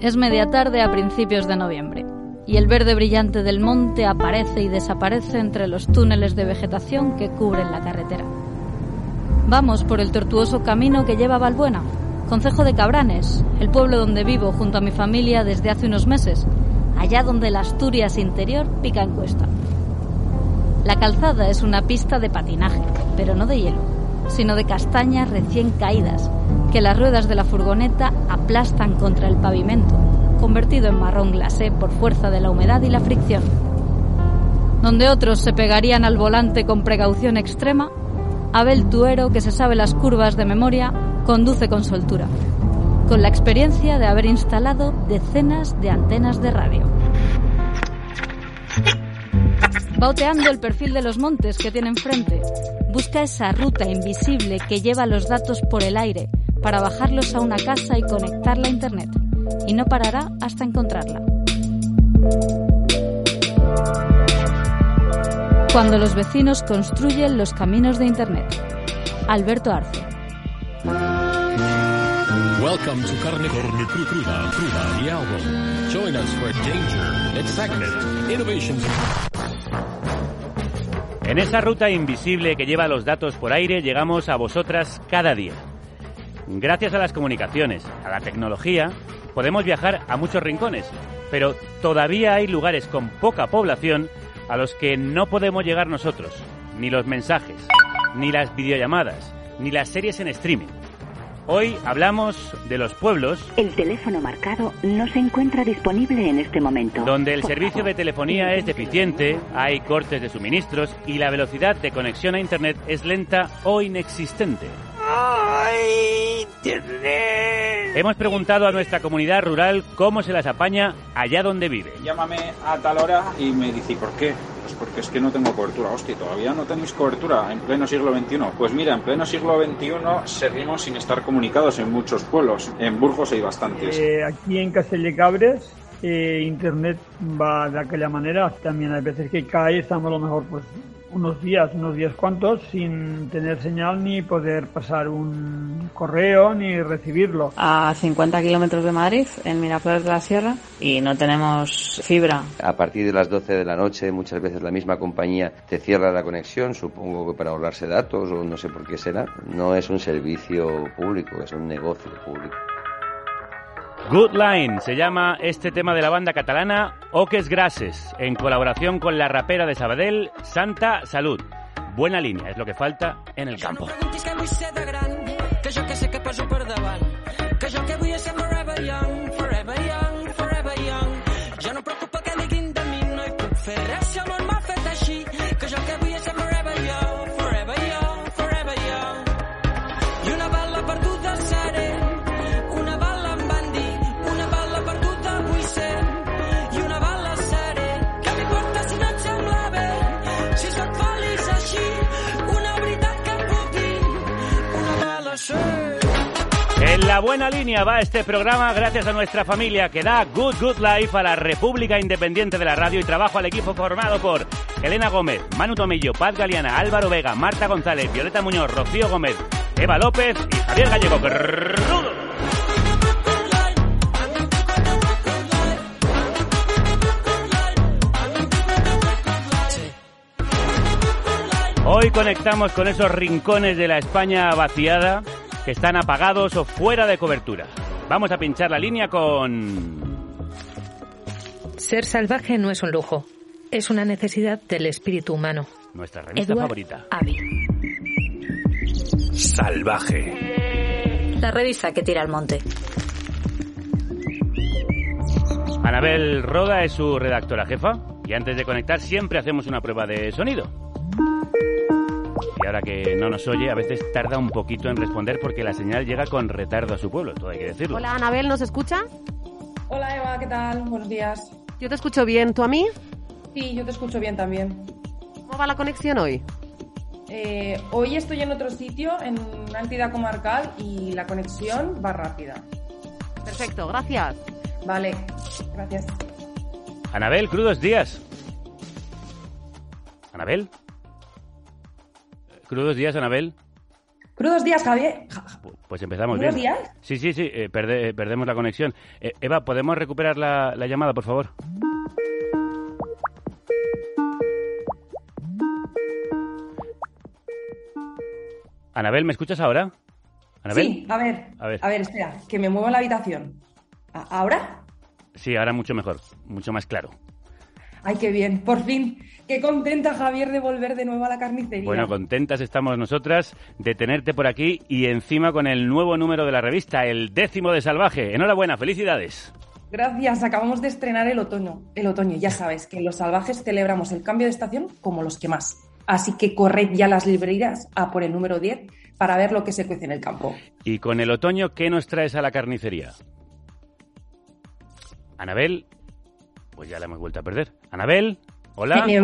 Es media tarde a principios de noviembre y el verde brillante del monte aparece y desaparece entre los túneles de vegetación que cubren la carretera. Vamos por el tortuoso camino que lleva a Valbuena, concejo de Cabranes, el pueblo donde vivo junto a mi familia desde hace unos meses, allá donde la Asturias interior pica en cuesta. La calzada es una pista de patinaje, pero no de hielo, sino de castañas recién caídas, que las ruedas de la furgoneta aplastan contra el pavimento, convertido en marrón glacé por fuerza de la humedad y la fricción. Donde otros se pegarían al volante con precaución extrema, Abel Tuero, que se sabe las curvas de memoria, conduce con soltura, con la experiencia de haber instalado decenas de antenas de radio. Bauteando el perfil de los montes que tiene enfrente, busca esa ruta invisible que lleva los datos por el aire para bajarlos a una casa y conectarla a Internet, y no parará hasta encontrarla. Cuando los vecinos construyen los caminos de Internet. Alberto Arce. Welcome to Carne, Carne Cruda, Cruda, the album. Join us for danger, excitement, innovations. En esa ruta invisible que lleva los datos por aire llegamos a vosotras cada día. Gracias a las comunicaciones, a la tecnología, podemos viajar a muchos rincones, pero todavía hay lugares con poca población a los que no podemos llegar nosotros, ni los mensajes, ni las videollamadas, ni las series en streaming. Hoy hablamos de los pueblos El teléfono marcado no se encuentra disponible en este momento. donde el Por servicio de telefonía es deficiente, hay cortes de suministros y la velocidad de conexión a Internet es lenta o inexistente. Hemos preguntado a nuestra comunidad rural cómo se las apaña allá donde vive. Llámame a tal hora y me dice, ¿y por qué? Pues porque es que no tengo cobertura. Hostia, todavía no tenéis cobertura en pleno siglo XXI. Pues mira, en pleno siglo XXI seguimos sin estar comunicados en muchos pueblos. En Burgos hay bastantes. Eh, aquí en Castelldecabres eh, internet va de aquella manera. También hay veces que cae, estamos a lo mejor pues unos días, unos días cuantos, sin tener señal ni poder pasar un correo ni recibirlo. a 50 kilómetros de Madrid, en Miraflores de la Sierra, y no tenemos fibra. A partir de las 12 de la noche, muchas veces la misma compañía te cierra la conexión, supongo que para ahorrarse datos o no sé por qué será. No es un servicio público, es un negocio público. Good Line se llama este tema de la banda catalana Oques Grases, en colaboración con la rapera de Sabadell, Santa Salud. Buena línea, es lo que falta en el campo. La buena línea va este programa gracias a nuestra familia que da Good Good Life a la República Independiente de la Radio y trabajo al equipo formado por Elena Gómez, Manu Tomillo, Paz Galeana, Álvaro Vega, Marta González, Violeta Muñoz, Rocío Gómez, Eva López y Javier Gallego. Hoy conectamos con esos rincones de la España vaciada que están apagados o fuera de cobertura. Vamos a pinchar la línea con... Ser salvaje no es un lujo, es una necesidad del espíritu humano. nuestra revista Edward favorita. Abbey. Salvaje. La revista que tira al monte. Anabel Roda es su redactora jefa y antes de conectar siempre hacemos una prueba de sonido. Y ahora que no nos oye, a veces tarda un poquito en responder porque la señal llega con retardo a su pueblo, todo hay que decirlo. Hola, Anabel, ¿nos escucha? Hola Eva, ¿qué tal? Buenos días. Yo te escucho bien, ¿tú a mí? Sí, yo te escucho bien también. ¿Cómo va la conexión hoy? Eh, hoy estoy en otro sitio, en una entidad comarcal, y la conexión va rápida. Perfecto, gracias. Vale, gracias. Anabel, crudos días. Anabel. Crudos días, Anabel. Crudos días, Javier. Ja- Pues empezamos ¿Crudos bien. días? Sí, sí, sí, eh, perde- perdemos la conexión. Eh, Eva, ¿podemos recuperar la, la llamada, por favor? Anabel, ¿me escuchas ahora? Anabel. Sí, a ver, A ver. a ver, espera, que me muevo en la habitación. ¿A- ¿Ahora? Sí, ahora mucho mejor, mucho más claro. Ay, qué bien, por fin. Qué contenta, Javier, de volver de nuevo a la carnicería. Bueno, contentas estamos nosotras de tenerte por aquí y encima con el nuevo número de la revista, el décimo de Salvaje. Enhorabuena, felicidades. Gracias, acabamos de estrenar el otoño. El otoño, ya sabes que en Los Salvajes celebramos el cambio de estación como los que más. Así que corred ya las librerías a por el número 10 para ver lo que se cuece en el campo. Y con el otoño, ¿qué nos traes a la carnicería? Anabel, pues ya la hemos vuelto a perder. Anabel, hola. ¿Me,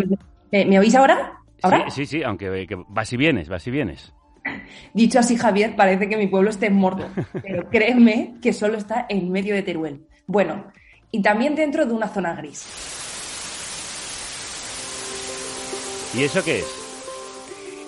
me- me oís ahora? ¿Ahora? Sí, sí, sí, aunque que vas y vienes, vas y vienes. Dicho así, Javier, parece que mi pueblo esté muerto. Pero créeme que solo está en medio de Teruel. Bueno, y también dentro de una zona gris. ¿Y eso qué es?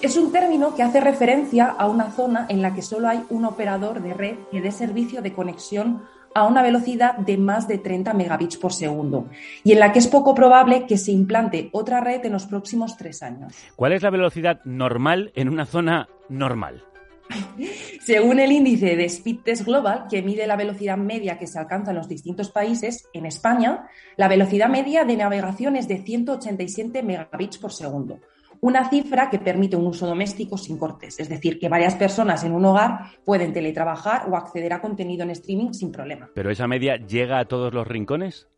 Es un término que hace referencia a una zona en la que solo hay un operador de red que dé servicio de conexión a una velocidad de más de 30 megabits por segundo y en la que es poco probable que se implante otra red en los próximos tres años. ¿Cuál es la velocidad normal en una zona normal? Según el índice de Speed Test Global, que mide la velocidad media que se alcanza en los distintos países, en España, la velocidad media de navegación es de 187 megabits por segundo. Una cifra que permite un uso doméstico sin cortes, es decir, que varias personas en un hogar pueden teletrabajar o acceder a contenido en streaming sin problema. ¿Pero esa media llega a todos los rincones?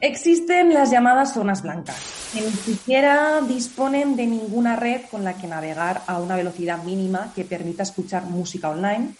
Existen las llamadas zonas blancas, que ni siquiera disponen de ninguna red con la que navegar a una velocidad mínima que permita escuchar música online,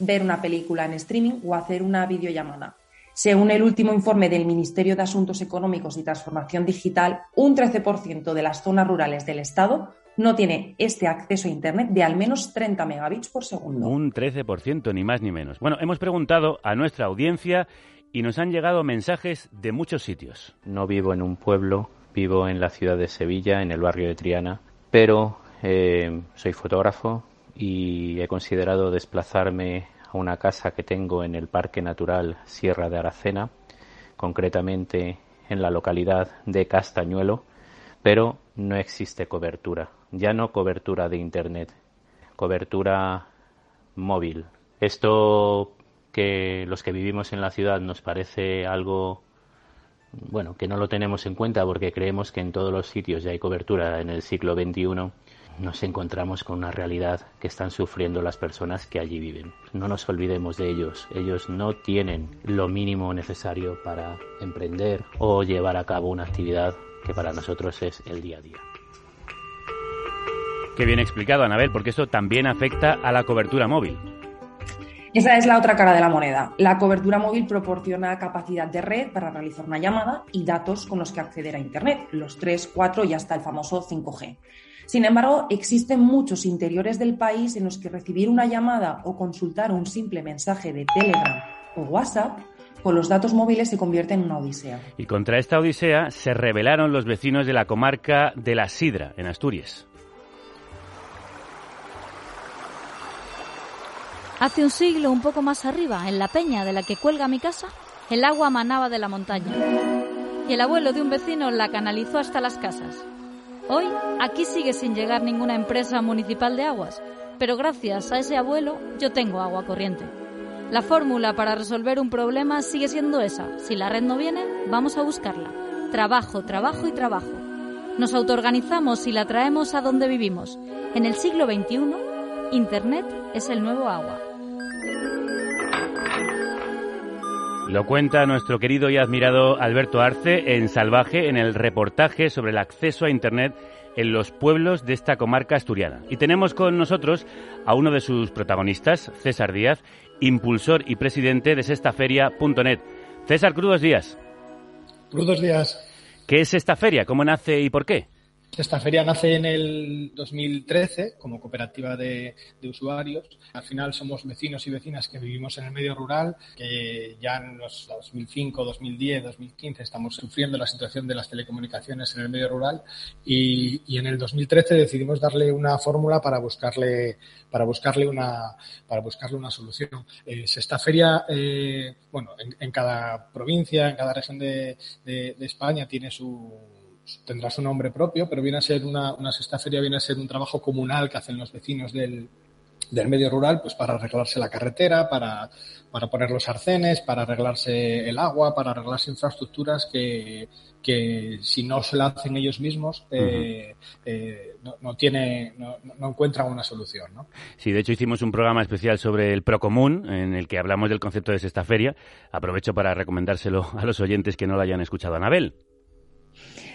ver una película en streaming o hacer una videollamada. Según el último informe del Ministerio de Asuntos Económicos y Transformación Digital, un 13% de las zonas rurales del Estado no tiene este acceso a Internet de al menos 30 megabits por segundo. Un 13%, ni más ni menos. Bueno, hemos preguntado a nuestra audiencia y nos han llegado mensajes de muchos sitios. No vivo en un pueblo, vivo en la ciudad de Sevilla, en el barrio de Triana, pero eh, soy fotógrafo y he considerado desplazarme a una casa que tengo en el Parque Natural Sierra de Aracena, concretamente en la localidad de Castañuelo, pero no existe cobertura, ya no cobertura de Internet, cobertura móvil. Esto que los que vivimos en la ciudad nos parece algo bueno, que no lo tenemos en cuenta porque creemos que en todos los sitios ya hay cobertura en el siglo XXI, nos encontramos con una realidad que están sufriendo las personas que allí viven. No nos olvidemos de ellos. Ellos no tienen lo mínimo necesario para emprender o llevar a cabo una actividad que para nosotros es el día a día. Qué bien explicado, Anabel, porque eso también afecta a la cobertura móvil. Esa es la otra cara de la moneda. La cobertura móvil proporciona capacidad de red para realizar una llamada y datos con los que acceder a Internet, los 3, 4 y hasta el famoso 5G. Sin embargo, existen muchos interiores del país en los que recibir una llamada o consultar un simple mensaje de Telegram o WhatsApp con los datos móviles se convierte en una odisea. Y contra esta odisea se rebelaron los vecinos de la comarca de la Sidra, en Asturias. Hace un siglo, un poco más arriba, en la peña de la que cuelga mi casa, el agua manaba de la montaña. Y el abuelo de un vecino la canalizó hasta las casas. Hoy, aquí sigue sin llegar ninguna empresa municipal de aguas, pero gracias a ese abuelo yo tengo agua corriente. La fórmula para resolver un problema sigue siendo esa. Si la red no viene, vamos a buscarla. Trabajo, trabajo y trabajo. Nos autoorganizamos y la traemos a donde vivimos. En el siglo XXI, Internet es el nuevo agua. Lo cuenta nuestro querido y admirado Alberto Arce en Salvaje, en el reportaje sobre el acceso a Internet en los pueblos de esta comarca asturiana. Y tenemos con nosotros a uno de sus protagonistas, César Díaz, impulsor y presidente de sextaferia.net. César, crudos días. Crudos días. ¿Qué es esta feria? ¿Cómo nace y por qué? Esta feria nace en el 2013 como cooperativa de, usuarios. Al final somos vecinos y vecinas que vivimos en el medio rural, que ya en los 2005, 2010, 2015 estamos sufriendo la situación de las telecomunicaciones en el medio rural y, en el 2013 decidimos darle una fórmula para buscarle para buscarle una para buscarle una solución. Esta feria, eh, bueno, en, cada provincia, en cada región de España tiene su tendrá su nombre propio, pero viene a ser una, una sexta feria, viene a ser un trabajo comunal que hacen los vecinos del, del medio rural, pues para arreglarse la carretera, para, para poner los arcenes, para arreglarse el agua, para arreglarse infraestructuras que, que si no se la hacen ellos mismos, eh, eh, no, no, tiene, no, no, encuentran una solución. ¿no? Sí, de hecho hicimos un programa especial sobre el Procomún, en el que hablamos del concepto de sexta feria. Aprovecho para recomendárselo a los oyentes que no lo hayan escuchado. Anabel.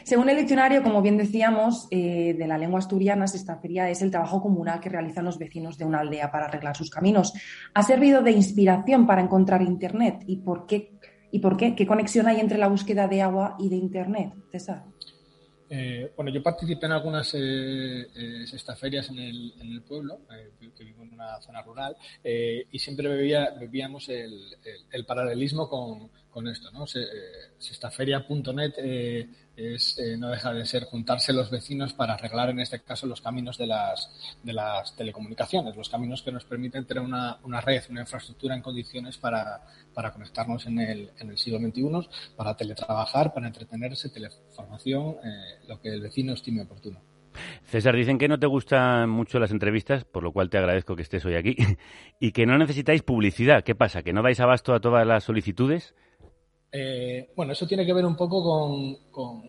Según el diccionario, como bien decíamos, eh, de la lengua asturiana, sextaferia es el trabajo comunal que realizan los vecinos de una aldea para arreglar sus caminos. ¿Ha servido de inspiración para encontrar Internet? ¿Y por qué? ¿Y por qué? ¿Qué conexión hay entre la búsqueda de agua y de Internet, César? Eh, bueno, yo participé en algunas eh, eh, sextaferias en el, pueblo, eh, que vivo en una zona rural, y siempre bebía, bebíamos el paralelismo con, con, esto, ¿no? Se, sextaferia.net es, no deja de ser juntarse los vecinos para arreglar, en este caso, los caminos de las, de las telecomunicaciones, los caminos que nos permiten tener una, una red, una infraestructura en condiciones para, para conectarnos en el, en el siglo XXI, para teletrabajar, para entretenerse, teleformación, lo que el vecino estime oportuno. César, dicen que no te gustan mucho las entrevistas, por lo cual te agradezco que estés hoy aquí, y que no necesitáis publicidad. ¿Qué pasa? ¿Que no dais abasto a todas las solicitudes? Eh, bueno, eso tiene que ver un poco con, con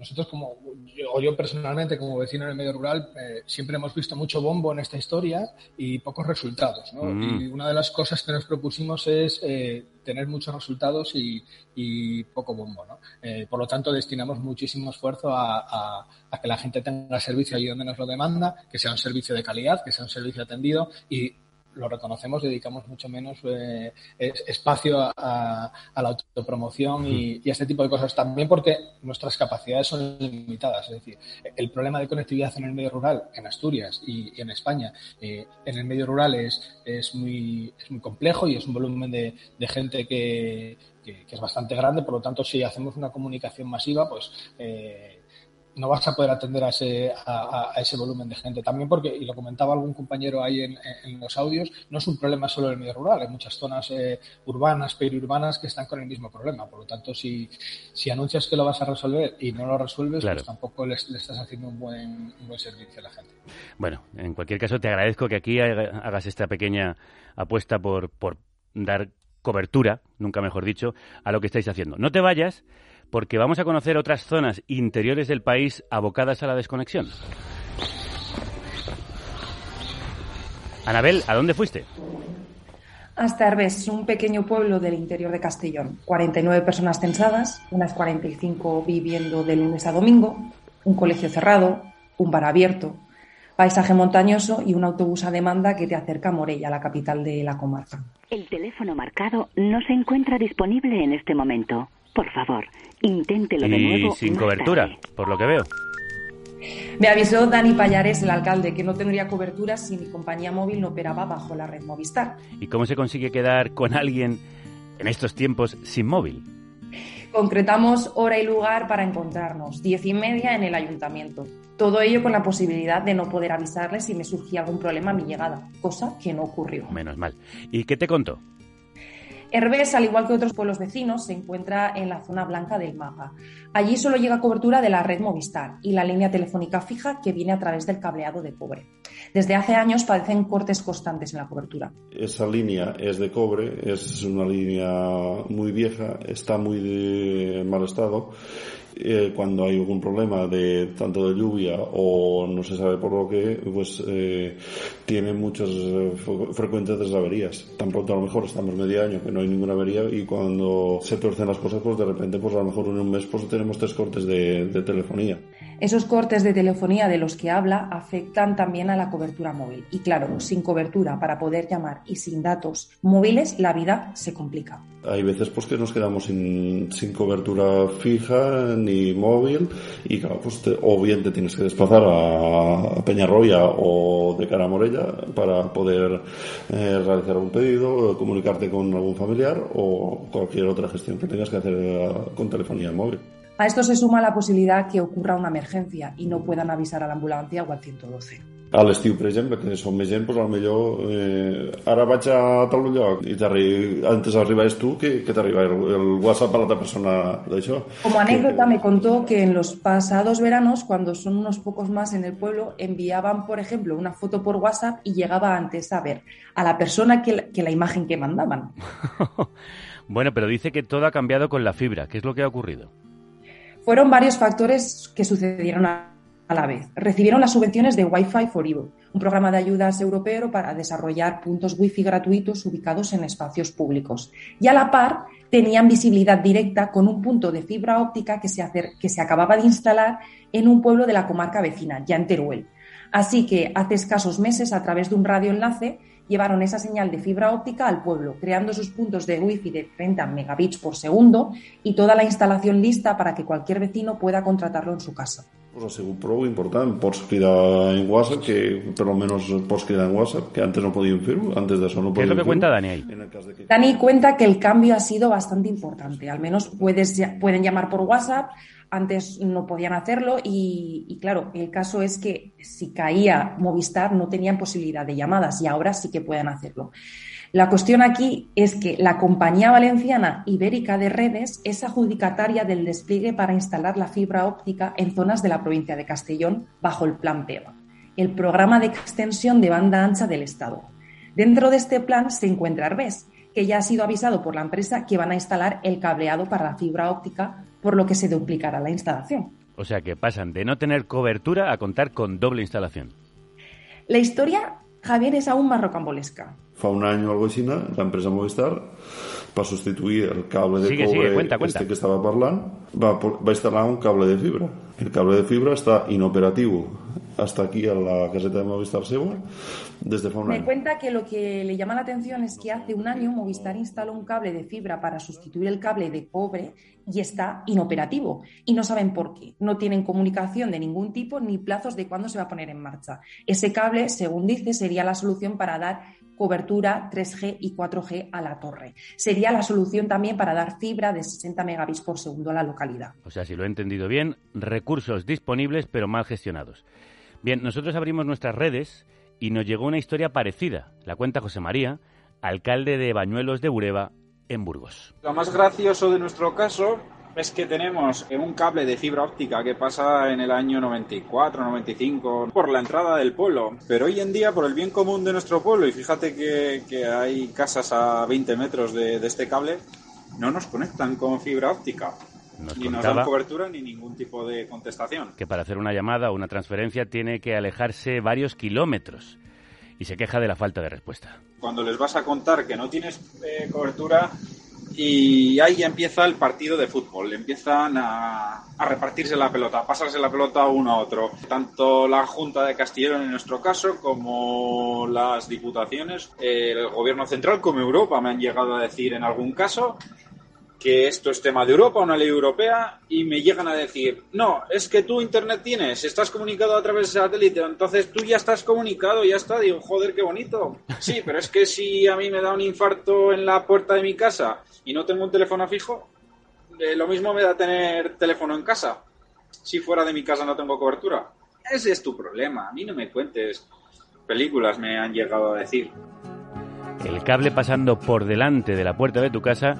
nosotros como, yo, o yo personalmente como vecino en el medio rural, eh, siempre hemos visto mucho bombo en esta historia y pocos resultados. ¿no? Mm. Y una de las cosas que nos propusimos es eh, tener muchos resultados y, y poco bombo. ¿no? Eh, por lo tanto, destinamos muchísimo esfuerzo a, a, a, que la gente tenga servicio allí donde nos lo demanda, que sea un servicio de calidad, que sea un servicio atendido y lo reconocemos, dedicamos mucho menos eh, espacio a, a, a, la autopromoción y, y, a este tipo de cosas. También porque nuestras capacidades son limitadas. Es decir, el problema de conectividad en el medio rural, en Asturias y, y en España, eh, en el medio rural es, es, muy, es muy complejo y es un volumen de, de gente que, que, que, es bastante grande. Por lo tanto, si hacemos una comunicación masiva, pues... Eh, no vas a poder atender a ese, a, a, ese volumen de gente. También porque, y lo comentaba algún compañero ahí en, en los audios, no es un problema solo del medio rural, hay muchas zonas eh, urbanas, periurbanas que están con el mismo problema. Por lo tanto, si, si anuncias que lo vas a resolver y no lo resuelves, claro. pues tampoco le, le, estás haciendo un buen, un buen servicio a la gente. Bueno, en cualquier caso, te agradezco que aquí hagas esta pequeña apuesta por, por dar cobertura, nunca mejor dicho, a lo que estáis haciendo. No te vayas porque vamos a conocer otras zonas interiores del país abocadas a la desconexión. Anabel, ¿a dónde fuiste? Hasta Herbes, un pequeño pueblo del interior de Castellón. 49 personas censadas, unas 45 viviendo de lunes a domingo, un colegio cerrado, un bar abierto, paisaje montañoso y un autobús a demanda que te acerca a Morella, la capital de la comarca. El teléfono marcado no se encuentra disponible en este momento. Por favor, inténtelo y de nuevo. sin cobertura, tarde. por lo que veo. Me avisó Dani Payares, el alcalde, que no tendría cobertura si mi compañía móvil no operaba bajo la red Movistar. ¿Y cómo se consigue quedar con alguien en estos tiempos sin móvil? Concretamos hora y lugar para encontrarnos, diez y media en el ayuntamiento. Todo ello con la posibilidad de no poder avisarle si me surgía algún problema a mi llegada, cosa que no ocurrió. Menos mal. ¿Y qué te contó? Herbes, al igual que otros pueblos vecinos, se encuentra en la zona blanca del mapa. Allí solo llega cobertura de la red Movistar y la línea telefónica fija que viene a través del cableado de cobre. Desde hace años padecen cortes constantes en la cobertura. Esa línea es de cobre, es una línea muy vieja, está muy de mal estado eh, cuando hay algún problema de tanto de lluvia o no se sabe por lo que, pues eh, tiene muchas eh, frecuentes averías. Tan pronto a lo mejor estamos medio año que no hay ninguna avería y cuando se tuercen las cosas, pues de repente, pues a lo mejor en un mes pues tenemos tres cortes de, de telefonía. Esos cortes de telefonía de los que habla afectan también a la cobertura móvil. Y claro, sin cobertura para poder llamar y sin datos móviles, la vida se complica. Hay veces pues que nos quedamos sin, cobertura fija ni móvil y claro, pues te- o bien te tienes que desplazar a, a Peñarroya o de cara a Morella para poder eh, realizar un pedido, comunicarte con algún familiar o cualquier otra gestión que tengas que hacer eh, con telefonía móvil. A esto se suma la posibilidad que ocurra una emergencia y no puedan avisar a la ambulancia o al 112. A l'estiu, per exemple, que som més gent, doncs, potser eh, ara vaig a tal lloc i antes arribaves tu que, que t'arriba el, el WhatsApp a l'altra persona d'això. Como anécdota me contó que en los pasados veranos, cuando son unos pocos más en el pueblo, enviaban, por ejemplo, una foto por WhatsApp y llegaba antes a ver a la persona que la, que la imagen que mandaban. Bueno, pero dice que todo ha cambiado con la fibra. ¿Qué es lo que ha ocurrido? Fueron varios factores que sucedieron a, la vez. Recibieron las subvenciones de Wi-Fi for You, un programa de ayudas europeo para desarrollar puntos Wi-Fi gratuitos ubicados en espacios públicos. Y a la par tenían visibilidad directa con un punto de fibra óptica que se, acer- que se acababa de instalar en un pueblo de la comarca vecina, ya en Teruel. Así que hace escasos meses, a través de un radioenlace, llevaron esa señal de fibra óptica al pueblo, creando sus puntos de wifi de 30 megabits por segundo y toda la instalación lista para que cualquier vecino pueda contratarlo en su casa. Pues ha sigut prou important. Pots cridar en WhatsApp, que per almenys pots cridar en WhatsApp, que antes no podíem fer-ho, antes d'això no ¿Qué es lo que cuenta Dani ahí? De que... Dani cuenta que el cambio ha sido bastante importante. Al menos puedes, pueden llamar por WhatsApp, antes no podían hacerlo y, y claro, el caso es que si caía Movistar no tenían posibilidad de llamadas y ahora sí que pueden hacerlo. La cuestión aquí es que la compañía valenciana Ibérica de Redes es adjudicataria del despliegue para instalar la fibra óptica en zonas de la provincia de Castellón bajo el Plan PEVA, el programa de extensión de banda ancha del Estado. Dentro de este plan se encuentra Arbés, que ya ha sido avisado por la empresa que van a instalar el cableado para la fibra óptica, por lo que se duplicará la instalación. O sea que pasan de no tener cobertura a contar con doble instalación. La historia, Javier, es aún más rocambolesca. Fa un any o algo així, la empresa Movistar, per substituir el cable de Sigue, cobre sigue, cuenta, cuenta. este que estava parlant, va, va instal·lar un cable de fibra. El cable de fibra està inoperatiu hasta aquí a la caseta de Movistar seva des de fa un Me cuenta que lo que le llama la atención es que hace un año Movistar instaló un cable de fibra para sustituir el cable de cobre y está inoperativo. Y no saben por qué. No tienen comunicación de ningún tipo ni plazos de cuándo se va a poner en marcha. Ese cable, según dice, sería la solución para dar cobertura 3G y 4G a la torre. Sería la solución también para dar fibra de 60 megabits por segundo a la localidad. O sea, si lo he entendido bien, recursos disponibles pero mal gestionados. Bien, nosotros abrimos nuestras redes y nos llegó una historia parecida. La cuenta José María, alcalde de Bañuelos de Bureba, en Burgos. Lo más gracioso de nuestro caso es que tenemos un cable de fibra óptica que pasa en el año 94, 95 por la entrada del pueblo. Pero hoy en día, por el bien común de nuestro pueblo, y fíjate que, hay casas a 20 metros de este cable, no nos conectan con fibra óptica. Nos ni nos dan cobertura ni ningún tipo de contestación. que para hacer una llamada o una transferencia tiene que alejarse varios kilómetros y se queja de la falta de respuesta. Cuando les vas a contar que no tienes eh, cobertura y ahí empieza el partido de fútbol, empiezan a, a repartirse la pelota, a pasarse la pelota uno a otro. Tanto la Junta de Castellón en nuestro caso como las diputaciones, el gobierno central como Europa me han llegado a decir en algún caso que esto es tema de Europa, una ley europea, y me llegan a decir, no, es que tú internet tienes, estás comunicado a través de satélite, entonces tú ya estás comunicado, ya está, digo, joder, qué bonito. Sí, pero es que si a mí me da un infarto en la puerta de mi casa y no tengo un teléfono fijo, eh, lo mismo me da tener teléfono en casa, si fuera de mi casa no tengo cobertura. Ese es tu problema, a mí no me cuentes películas, me han llegado a decir. El cable pasando por delante de la puerta de tu casa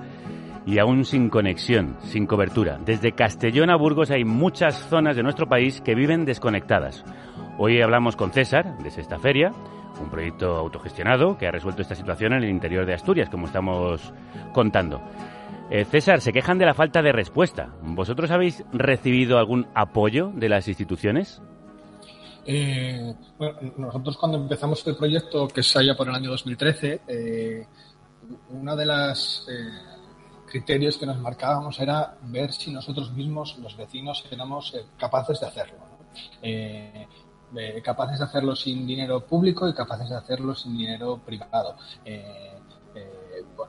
y aún sin conexión, sin cobertura. Desde Castellón a Burgos hay muchas zonas de nuestro país que viven desconectadas. Hoy hablamos con César de Sexta Feria, un proyecto autogestionado que ha resuelto esta situación en el interior de Asturias, como estamos contando. Eh, César, se quejan de la falta de respuesta. ¿Vosotros habéis recibido algún apoyo de las instituciones? Eh, bueno, nosotros cuando empezamos el proyecto, que es allá por el año 2013, eh, una de las eh, criterios que nos marcábamos era ver si nosotros mismos, los vecinos, éramos eh, capaces de hacerlo. Eh, eh, capaces de hacerlo sin dinero público y capaces de hacerlo sin dinero privado.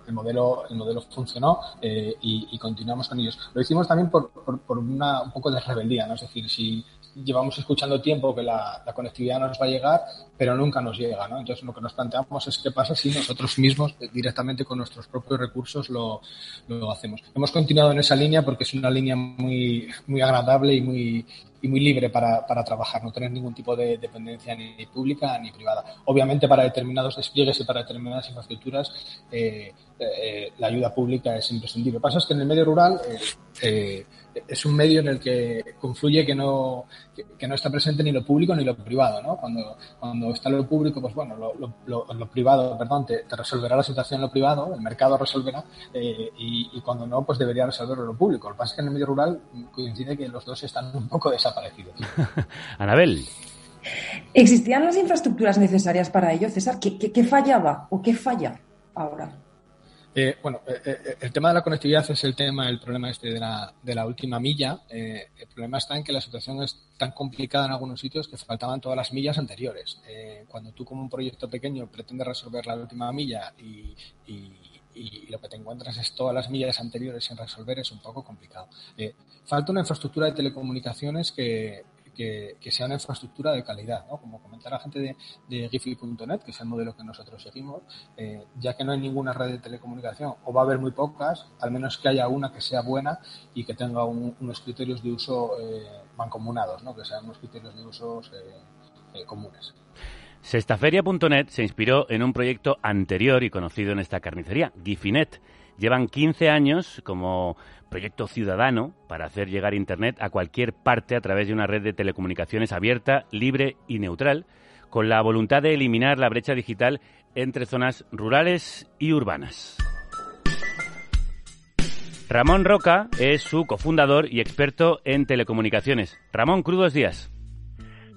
El modelo el modelo funcionó eh, y, continuamos con ellos. Lo hicimos también por, por, una, un poco de rebeldía, ¿no? Es decir, si llevamos escuchando tiempo que la, la, conectividad nos va a llegar, pero nunca nos llega. Entonces lo que nos planteamos es qué pasa si nosotros mismos eh, directamente con nuestros propios recursos lo, lo hacemos. Hemos continuado en esa línea porque es una línea muy, muy agradable y muy, y muy libre para, para, trabajar, no tener ningún tipo de dependencia ni pública ni privada. Obviamente para determinados despliegues y para determinadas infraestructuras eh, eh, la ayuda pública es imprescindible. Lo que pasa es que en el medio rural eh, es un medio en el que confluye que no, que, que, no está presente ni lo público ni lo privado. ¿no? Cuando, cuando está lo público, pues bueno, lo, lo, lo, lo privado, perdón, te, te, resolverá la situación en lo privado, el mercado resolverá, y, y, cuando no, pues debería resolverlo lo público. Lo que pasa es que en el medio rural coincide que los dos están un poco desaparecidos. Anabel. ¿Existían las infraestructuras necesarias para ello, César? ¿Qué, qué, qué fallaba o qué falla ahora? Eh, bueno, eh, eh, el tema de la conectividad es el tema, el problema este de la, de la última milla. El problema está en que la situación es tan complicada en algunos sitios que faltaban todas las millas anteriores. Cuando tú como un proyecto pequeño pretendes resolver la última milla y, lo que te encuentras es todas las millas anteriores sin resolver es un poco complicado. Falta una infraestructura de telecomunicaciones que, que, que, sea una infraestructura de calidad, ¿no? Como comenta la gente de, de que es el modelo que nosotros seguimos, eh, ya que no hay ninguna red de telecomunicación, o va a haber muy pocas, al menos que haya una que sea buena y que tenga un, unos criterios de uso eh, mancomunados, ¿no? Que sean unos criterios de uso eh, comunes. Sextaferia.net se inspiró en un proyecto anterior y conocido en esta carnicería, Gifinet. Llevan 15 años como proyecto ciudadano para hacer llegar Internet a cualquier parte a través de una red de telecomunicaciones abierta, libre y neutral, con la voluntad de eliminar la brecha digital entre zonas rurales y urbanas. Ramón Roca es su cofundador y experto en telecomunicaciones. Ramón, crudos días.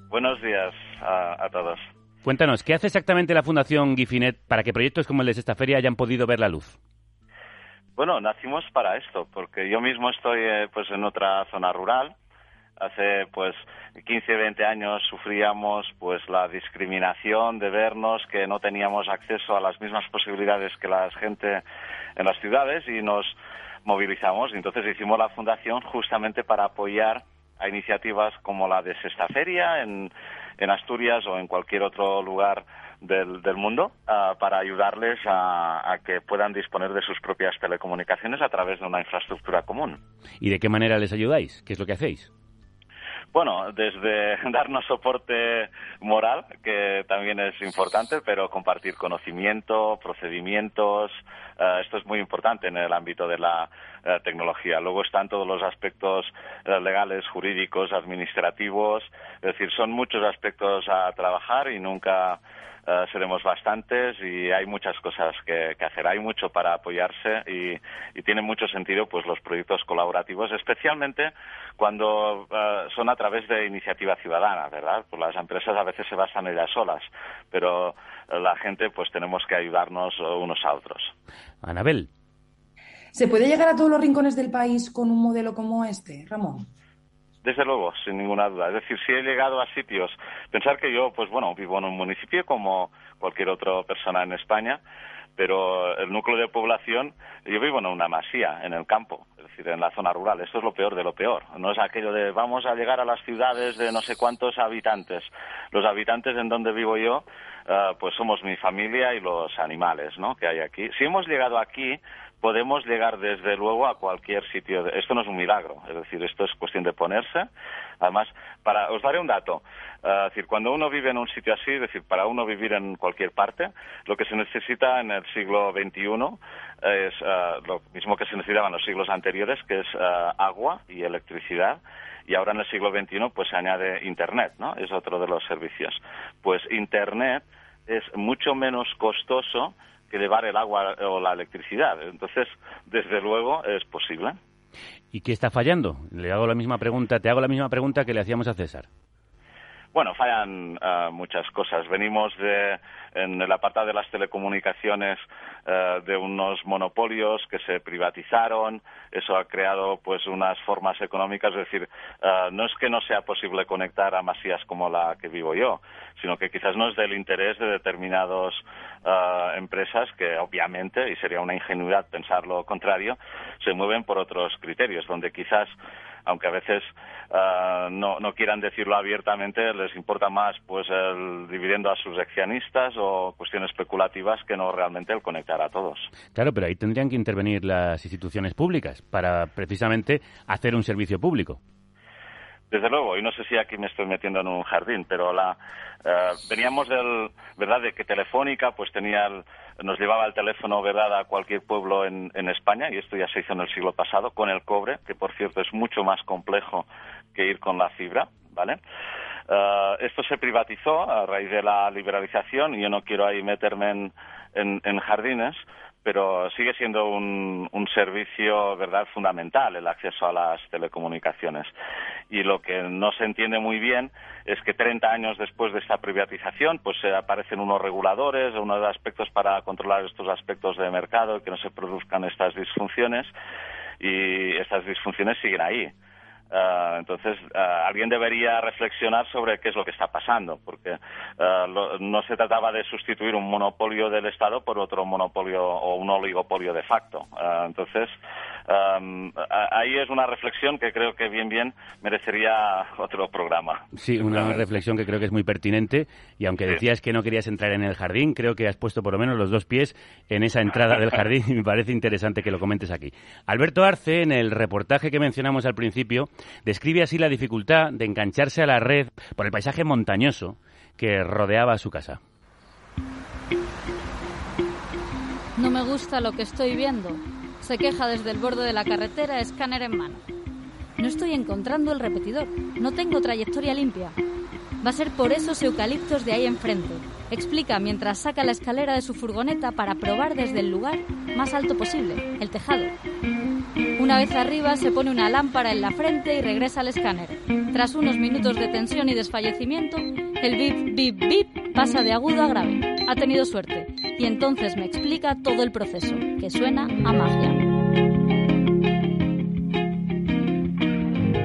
Buenos días a, a todos. Cuéntanos, ¿qué hace exactamente la Fundación Gifinet para que proyectos como el de esta feria hayan podido ver la luz? Bueno, nacimos para esto, porque yo mismo estoy eh, pues en otra zona rural. Hace pues 15, 20 años sufríamos pues la discriminación de vernos que no teníamos acceso a las mismas posibilidades que la gente en las ciudades y nos movilizamos. Entonces hicimos la fundación justamente para apoyar a iniciativas como la de Sexta Feria en, en Asturias o en cualquier otro lugar del, del mundo uh, para ayudarles a, a, que puedan disponer de sus propias telecomunicaciones a través de una infraestructura común. ¿Y de qué manera les ayudáis? ¿Qué es lo que hacéis? Bueno, desde darnos soporte moral, que también es importante, pero compartir conocimiento, procedimientos, uh, esto es muy importante en el ámbito de la uh, tecnología. Luego están todos los aspectos uh, legales, jurídicos, administrativos, es decir, son muchos aspectos a trabajar y nunca Uh, seremos bastantes y hay muchas cosas que, que hacer. Hay mucho para apoyarse y, y, tiene mucho sentido pues los proyectos colaborativos, especialmente cuando uh, son a través de iniciativa ciudadana, ¿verdad? Pues las empresas a veces se basan ellas solas, pero la gente pues tenemos que ayudarnos unos a otros. Anabel. ¿Se puede llegar a todos los rincones del país con un modelo como este, Ramón? Desde luego, sin ninguna duda. Es decir, si he llegado a sitios, pensar que yo, pues bueno, vivo en un municipio como cualquier otra persona en España, pero el núcleo de población, yo vivo en una masía, en el campo, es decir, en la zona rural. Esto es lo peor de lo peor. No es aquello de vamos a llegar a las ciudades de no sé cuántos habitantes. Los habitantes en donde vivo yo, uh, pues somos mi familia y los animales, ¿no? Que hay aquí. Si hemos llegado aquí, podemos llegar desde luego a cualquier sitio. Esto no es un milagro, es decir, esto es cuestión de ponerse. Además, para, os daré un dato. Uh, es decir, cuando uno vive en un sitio así, es decir, para uno vivir en cualquier parte, lo que se necesita en el siglo XXI es uh, lo mismo que se necesitaba en los siglos anteriores, que es uh, agua y electricidad y ahora en el siglo XXI pues se añade Internet, ¿no? Es otro de los servicios. Pues Internet es mucho menos costoso que llevar el agua o la electricidad. Entonces, desde luego, es posible. ¿Y qué está fallando? Le hago la misma pregunta, te hago la misma pregunta que le hacíamos a César. Bueno, fallan eh, muchas cosas. Venimos de, en el apartado de las telecomunicaciones eh, de unos monopolios que se privatizaron. Eso ha creado pues unas formas económicas. Es decir, eh, no es que no sea posible conectar a masías como la que vivo yo, sino que quizás no es del interés de determinadas empresas que obviamente, y sería una ingenuidad pensar lo contrario, se mueven por otros criterios, donde quizás aunque a veces uh, no, no quieran decirlo abiertamente, les importa más pues el dividendo a sus accionistas o cuestiones especulativas que no realmente el conectar a todos. Claro, pero ahí tendrían que intervenir las instituciones públicas para precisamente hacer un servicio público. Desde luego, y no sé si aquí me estoy metiendo en un jardín, pero la, eh, veníamos del, ¿verdad?, de que Telefónica pues tenía nos llevaba el teléfono, ¿verdad?, a cualquier pueblo en, en España, y esto ya se hizo en el siglo pasado, con el cobre, que por cierto es mucho más complejo que ir con la fibra, ¿vale? Eh, esto se privatizó a raíz de la liberalización y yo no quiero ahí meterme en, en jardines, pero sigue siendo un, un, servicio verdad fundamental el acceso a las telecomunicaciones. Y lo que no se entiende muy bien es que 30 años después de esta privatización pues eh, aparecen unos reguladores unos aspectos para controlar estos aspectos de mercado que no se produzcan estas disfunciones y estas disfunciones siguen ahí Uh, entonces, uh, alguien debería reflexionar sobre qué es lo que está pasando, porque uh, lo, no se trataba de sustituir un monopolio del Estado por otro monopolio o un oligopolio de facto. entonces, um, ahí es una reflexión que creo que bien, bien merecería otro programa. Sí, una reflexión que creo que es muy pertinente y aunque decías que no querías entrar en el jardín, creo que has puesto por lo menos los dos pies en esa entrada del jardín y me parece interesante que lo comentes aquí. Alberto Arce, en el reportaje que mencionamos al principio, describe así la dificultad de engancharse a la red por el paisaje montañoso que rodeaba su casa. No me gusta lo que estoy viendo. Se queja desde el borde de la carretera, escáner en mano. No estoy encontrando el repetidor. No tengo trayectoria limpia. Va a ser por esos eucaliptos de ahí enfrente. Explica mientras saca la escalera de su furgoneta para probar desde el lugar más alto posible, el tejado. Una vez arriba se pone una lámpara en la frente y regresa al escáner. Tras unos minutos de tensión y desfallecimiento, el bip bip bip pasa de agudo a grave. Ha tenido suerte. Y entonces me explica todo el proceso, que suena a magia.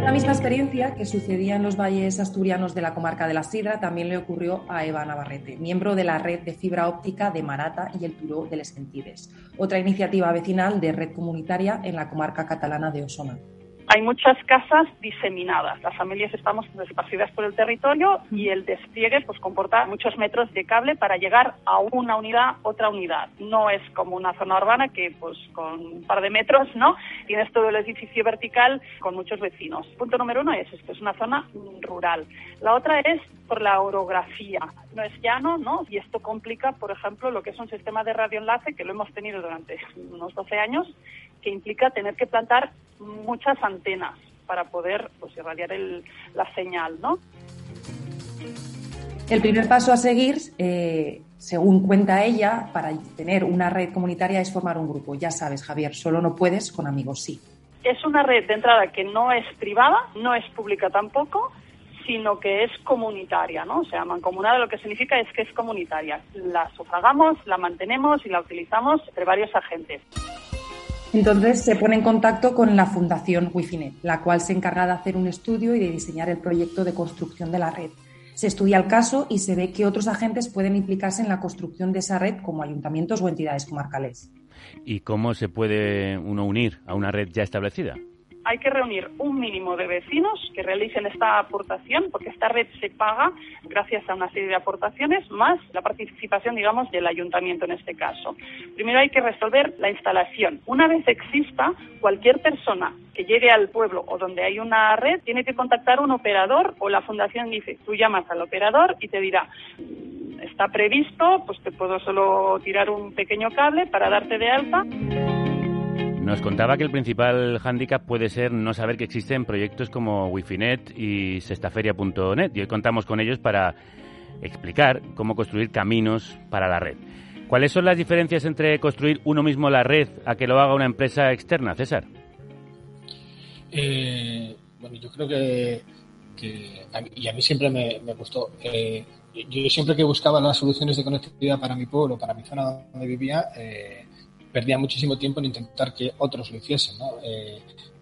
La misma experiencia que sucedía en los valles asturianos de la comarca de la Sidra también le ocurrió a Eva Navarrete, miembro de la red de fibra óptica de Marata y el Turó de Les Gentides, otra iniciativa vecinal de red comunitaria en la comarca catalana de Osona hay muchas casas diseminadas. Las familias estamos esparcidas por el territorio y el despliegue pues comporta muchos metros de cable para llegar a una unidad, otra unidad. No es como una zona urbana que pues con un par de metros, ¿no? Tienes todo el edificio vertical con muchos vecinos. Punto número uno es esto, es una zona rural. La otra es por la orografía. No es llano, ¿no? Y esto complica, por ejemplo, lo que es un sistema de radioenlace que lo hemos tenido durante unos 12 años, que implica tener que plantar muchas antenas para poder pues, irradiar el, la señal, ¿no? El primer paso a seguir, eh, según cuenta ella, para tener una red comunitaria es formar un grupo. Ya sabes, Javier, solo no puedes, con amigos sí. Es una red de entrada que no es privada, no es pública tampoco, sino que es comunitaria, ¿no? O sea, mancomunada lo que significa es que es comunitaria. La sufragamos, la mantenemos y la utilizamos entre varios agentes. Entonces se pone en contacto con la Fundación Wifinet, la cual se encarga de hacer un estudio y de diseñar el proyecto de construcción de la red. Se estudia el caso y se ve que otros agentes pueden implicarse en la construcción de esa red, como ayuntamientos o entidades comarcales. ¿Y cómo se puede uno unir a una red ya establecida? Hay que reunir un mínimo de vecinos que realicen esta aportación, porque esta red se paga gracias a una serie de aportaciones, más la participación, digamos, del ayuntamiento en este caso. Primero hay que resolver la instalación. Una vez exista, cualquier persona que llegue al pueblo o donde hay una red tiene que contactar un operador o la fundación dice, tú llamas al operador y te dirá, mm, está previsto, pues te puedo solo tirar un pequeño cable para darte de alta. Nos contaba que el principal hándicap puede ser no saber que existen proyectos como Wifinet y sextaferia.net y hoy contamos con ellos para explicar cómo construir caminos para la red. ¿Cuáles son las diferencias entre construir uno mismo la red a que lo haga una empresa externa, César? Eh, bueno, yo creo que, a mí- y a mí siempre me, me gustó. Eh, yo siempre que buscaba las soluciones de conectividad para mi pueblo, para mi zona donde vivía, eh, perdía muchísimo tiempo en intentar que otros lo hiciesen. ¿no? Eh,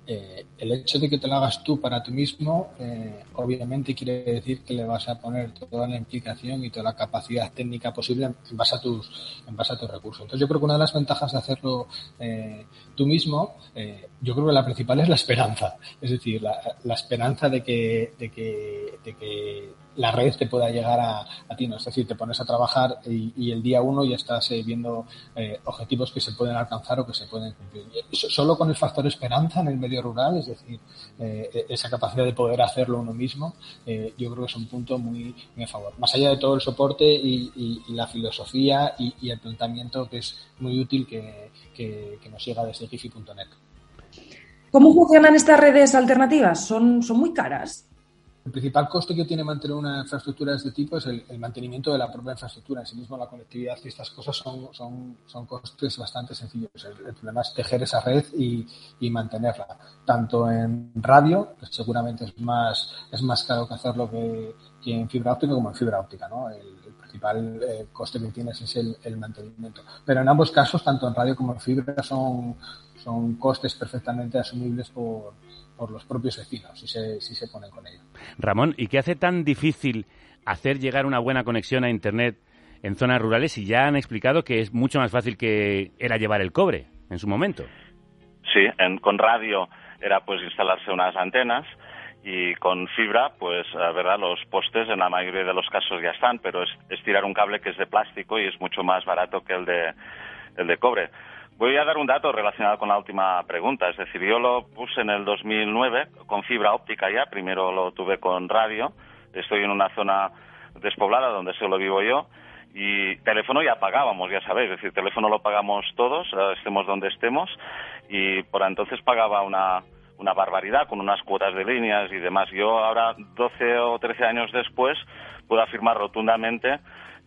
eh, el hecho de que te lo hagas tú para ti mismo, eh, obviamente quiere decir que le vas a poner toda la implicación y toda la capacidad técnica posible en base a tus, en base a tus recursos. Entonces yo creo que una de las ventajas de hacerlo eh, tú mismo, eh, yo creo que la principal es la esperanza. Es decir, la, la esperanza de que, de que, de que la red te pueda llegar a, a ti, ¿no? Es decir, te pones a trabajar y, y el día uno ya estás eh, viendo eh, objetivos que se pueden alcanzar o que se pueden cumplir. Solo con el factor esperanza en el medio rural, es decir, eh, esa capacidad de poder hacerlo uno mismo, eh, yo creo que es un punto muy, muy a favor. Más allá de todo el soporte y, y- y la filosofía y, y el planteamiento que es muy útil que, que- que nos llega desde gifi.net. ¿Cómo funcionan estas redes alternativas? ¿Son, son muy caras? El principal coste que tiene mantener una infraestructura de este tipo es el, el mantenimiento de la propia infraestructura. En sí mismo la conectividad y estas cosas son, son, son costes bastante sencillos. El, el problema es tejer esa red y, y mantenerla. Tanto en radio, que seguramente es más, es más caro que hacerlo que, que en fibra óptica, como en fibra óptica. ¿no? El, principal eh, coste que tienes es el, el mantenimiento. Pero en ambos casos, tanto en radio como en fibra, son, son costes perfectamente asumibles por, por los propios vecinos si se, si se ponen con ello. Ramón, ¿y qué hace tan difícil hacer llegar una buena conexión a Internet en zonas rurales y ya han explicado que es mucho más fácil que era llevar el cobre en su momento? Sí, en- con radio era pues instalarse unas antenas y con fibra, pues, la verdad, los postes en la mayoría de los casos ya están, pero es, es tirar un cable que es de plástico y es mucho más barato que el de, el de cobre. Voy a dar un dato relacionado con la última pregunta. Es decir, yo lo puse en el 2009 con fibra óptica ya. Primero lo tuve con radio. Estoy en una zona despoblada donde solo vivo yo. Y teléfono ya pagábamos, ya sabéis. Es decir, teléfono lo pagamos todos, eh, estemos donde estemos. Y por entonces pagaba una, una barbaridad con unas cuotas de líneas y demás. Yo ahora, 12 o 13 años después, puedo afirmar rotundamente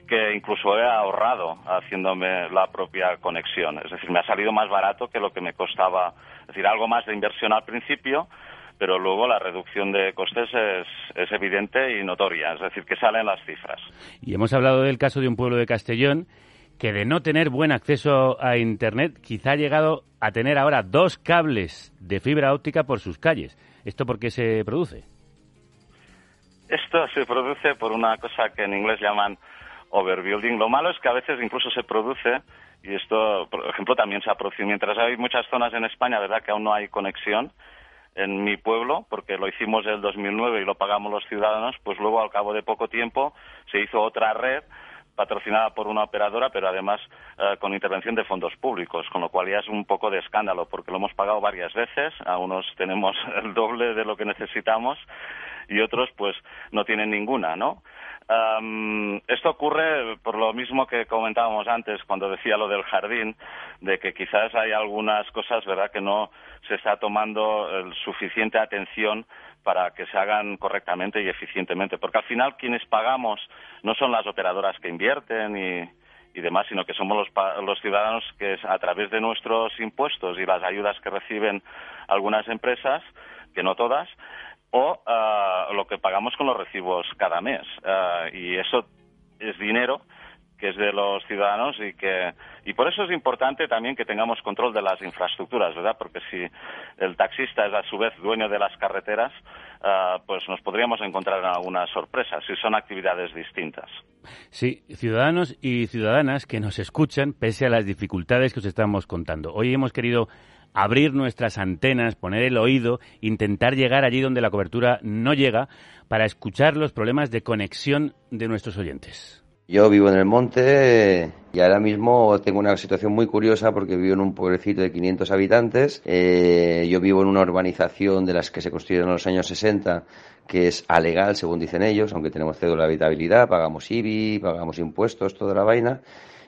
que incluso he ahorrado haciéndome la propia conexión. Es decir, me ha salido más barato que lo que me costaba, es decir, algo más de inversión al principio, pero luego la reducción de costes es, es evidente y notoria, es decir, que salen las cifras. Y hemos hablado del caso de un pueblo de Castellón que de no tener buen acceso a Internet quizá ha llegado a tener ahora dos cables de fibra óptica por sus calles. ¿Esto por qué se produce? Esto se produce por una cosa que en inglés llaman overbuilding. Lo malo es que a veces incluso se produce, y esto, por ejemplo, también se ha producido, mientras hay muchas zonas en España, ¿verdad?, que aún no hay conexión. En mi pueblo, porque lo hicimos el 2009 y lo pagamos los ciudadanos, pues luego al cabo de poco tiempo se hizo otra red patrocinada por una operadora, pero además eh, con intervención de fondos públicos, con lo cual ya es un poco de escándalo, porque lo hemos pagado varias veces, a unos tenemos el doble de lo que necesitamos y otros pues no tienen ninguna, ¿no? Esto ocurre por lo mismo que comentábamos antes cuando decía lo del jardín, de que quizás hay algunas cosas, ¿verdad?, que no se está tomando el suficiente atención para que se hagan correctamente y eficientemente, porque al final quienes pagamos no son las operadoras que invierten y, demás, sino que somos los, los ciudadanos que a través de nuestros impuestos y las ayudas que reciben algunas empresas, que no todas, o ah, lo que pagamos con los recibos cada mes. Ah, y eso es dinero que es de los ciudadanos y que y por eso es importante también que tengamos control de las infraestructuras, ¿verdad? Porque si el taxista es a su vez dueño de las carreteras, ah, pues nos podríamos encontrar en algunas sorpresas si son actividades distintas. Sí, ciudadanos y ciudadanas que nos escuchan pese a las dificultades que os estamos contando. Hoy hemos querido abrir nuestras antenas, poner el oído, intentar llegar allí donde la cobertura no llega para escuchar los problemas de conexión de nuestros oyentes. Yo vivo en el monte y ahora mismo tengo una situación muy curiosa porque vivo en un pueblecito de 500 habitantes. Eh, yo vivo en una urbanización de las que se construyeron en los años 60 que es alegal, según dicen ellos, aunque tenemos cédula de habitabilidad, pagamos IBI, pagamos impuestos, toda la vaina.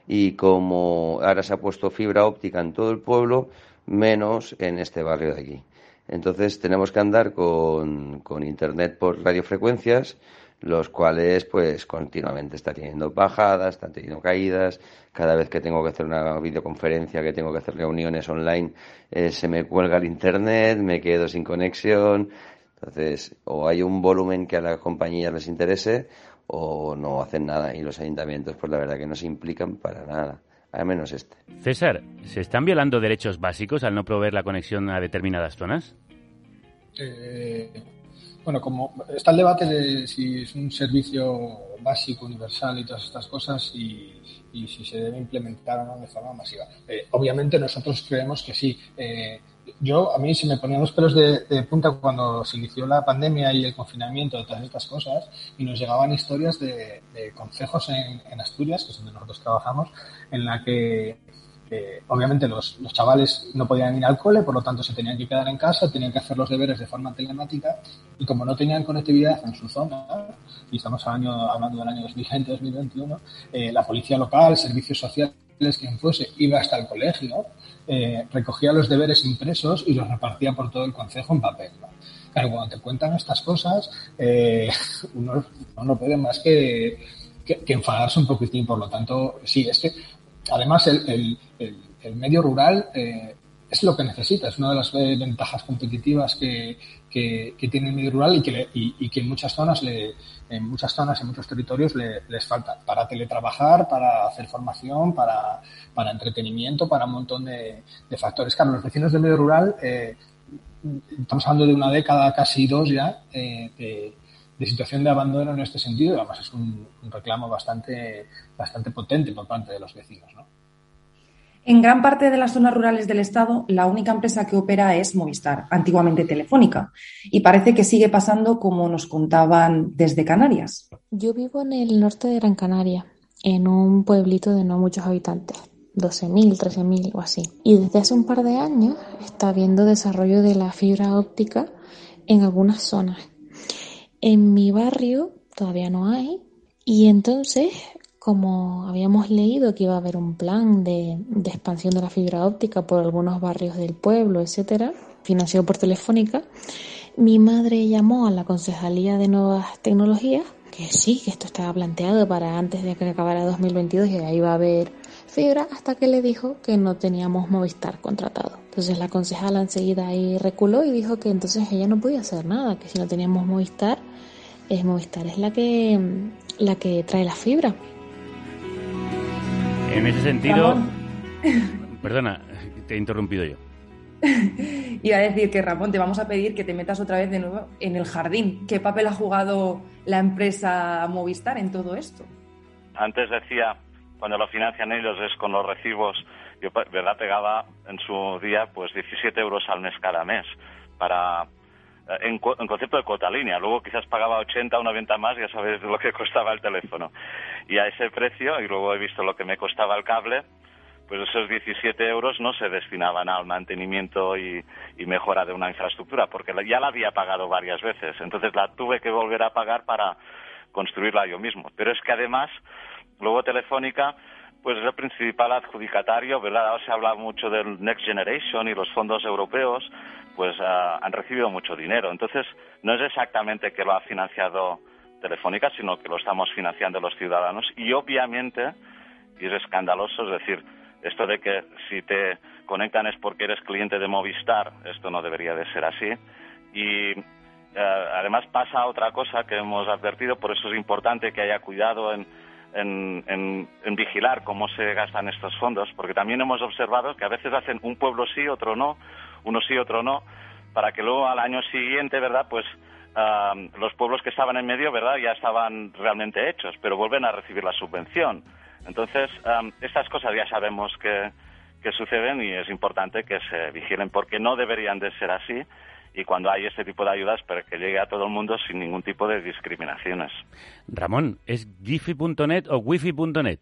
Y como ahora se ha puesto fibra óptica en todo el pueblo, menos en este barrio de aquí. Entonces tenemos que andar con, con internet por radiofrecuencias, los cuales pues continuamente está teniendo bajadas, están teniendo caídas. Cada vez que tengo que hacer una videoconferencia, que tengo que hacer reuniones online, eh, se me cuelga el internet, me quedo sin conexión. Entonces, o hay un volumen que a las compañías les interese o no hacen nada. Y los ayuntamientos, pues la verdad que no se implican para nada. Al menos este. César, ¿se están violando derechos básicos al no proveer la conexión a determinadas zonas? Eh, bueno, como está el debate de si es un servicio básico, universal y todas estas cosas y, y si se debe implementar o no de forma masiva. Eh, obviamente nosotros creemos que sí. Eh, yo, a mí se me ponían los pelos de, punta cuando se inició la pandemia y el confinamiento de todas estas cosas y nos llegaban historias de, de consejos en, Asturias, que es donde nosotros trabajamos, en la que eh, obviamente los, los, chavales no podían ir al cole, por lo tanto se tenían que quedar en casa, tenían que hacer los deberes de forma telemática y como no tenían conectividad en su zona, y estamos año, hablando del año 2020-2021, eh, la policía local, servicios sociales, quien fuese, iba hasta el colegio, eh, recogía los deberes impresos y los repartía por todo el concejo en papel. Claro, cuando te cuentan estas cosas, uno, no puede más que, que, que, enfadarse un poquitín. Por lo tanto, sí, es que además el, el, medio rural eh, es lo que necesita, es una de las ventajas competitivas que, que, tiene el medio rural y que, le, y, que en muchas zonas, le, en muchas zonas, en muchos territorios le, les falta para teletrabajar, para hacer formación, para, para entretenimiento, para un montón de, factores. Claro, los vecinos del medio rural, eh, estamos hablando de una década, casi dos ya, eh, de situación de abandono en este sentido. Además, es un, un, reclamo bastante, bastante potente por parte de los vecinos. ¿no? En gran parte de las zonas rurales del Estado, la única empresa que opera es Movistar, antiguamente Telefónica, y parece que sigue pasando como nos contaban desde Canarias. Yo vivo en el norte de Gran Canaria, en un pueblito de no muchos habitantes. 12.000, 13.000 o así. Y desde hace un par de años está habiendo desarrollo de la fibra óptica en algunas zonas. En mi barrio todavía no hay. Y entonces, como habíamos leído que iba a haber un plan de, expansión de la fibra óptica por algunos barrios del pueblo, etcétera, financiado por Telefónica, mi madre llamó a la Concejalía de Nuevas Tecnologías, que sí, que esto estaba planteado para antes de que acabara 2022 y ahí va a haber fibra hasta que le dijo que no teníamos Movistar contratado. Entonces la concejala enseguida ahí reculó y dijo que entonces ella no podía hacer nada, que si no teníamos Movistar, es Movistar es la que la que trae la fibra. En ese sentido, Ramón. perdona, te he interrumpido yo. Iba a decir que Ramón, te vamos a pedir que te metas otra vez de nuevo en el jardín. ¿Qué papel ha jugado la empresa Movistar en todo esto? Antes decía cuando lo financian ellos es con los recibos. Yo, verdad, pegaba en su día pues 17 euros al mes cada mes para en, en, concepto de cuota línea. Luego quizás pagaba 80 o 90 más, ya sabes lo que costaba el teléfono. Y a ese precio, y luego he visto lo que me costaba el cable, pues esos 17 euros no se destinaban al mantenimiento y, y mejora de una infraestructura, porque ya la había pagado varias veces. Entonces la tuve que volver a pagar para construirla yo mismo. Pero es que además Luego Telefónica, pues es el principal adjudicatario, ¿verdad? Ahora se habla mucho del Next Generation y los fondos europeos, pues uh, han recibido mucho dinero. Entonces, no es exactamente que lo ha financiado Telefónica, sino que lo estamos financiando los ciudadanos. Y obviamente, y es escandaloso, es decir, esto de que si te conectan es porque eres cliente de Movistar, esto no debería de ser así. Y uh, además pasa otra cosa que hemos advertido, por eso es importante que haya cuidado en en, en, vigilar cómo se gastan estos fondos, porque también hemos observado que a veces hacen un pueblo sí, otro no, uno sí, otro no, para que luego al año siguiente, ¿verdad? Pues uh, los pueblos que estaban en medio, ¿verdad? Ya estaban realmente hechos, pero vuelven a recibir la subvención. Entonces, um, estas cosas ya sabemos que, que suceden y es importante que se vigilen porque no deberían de ser así y cuando hay este tipo de ayudas para que llegue a todo el mundo sin ningún tipo de discriminaciones. Ramón, ¿es gifi.net o wifi.net?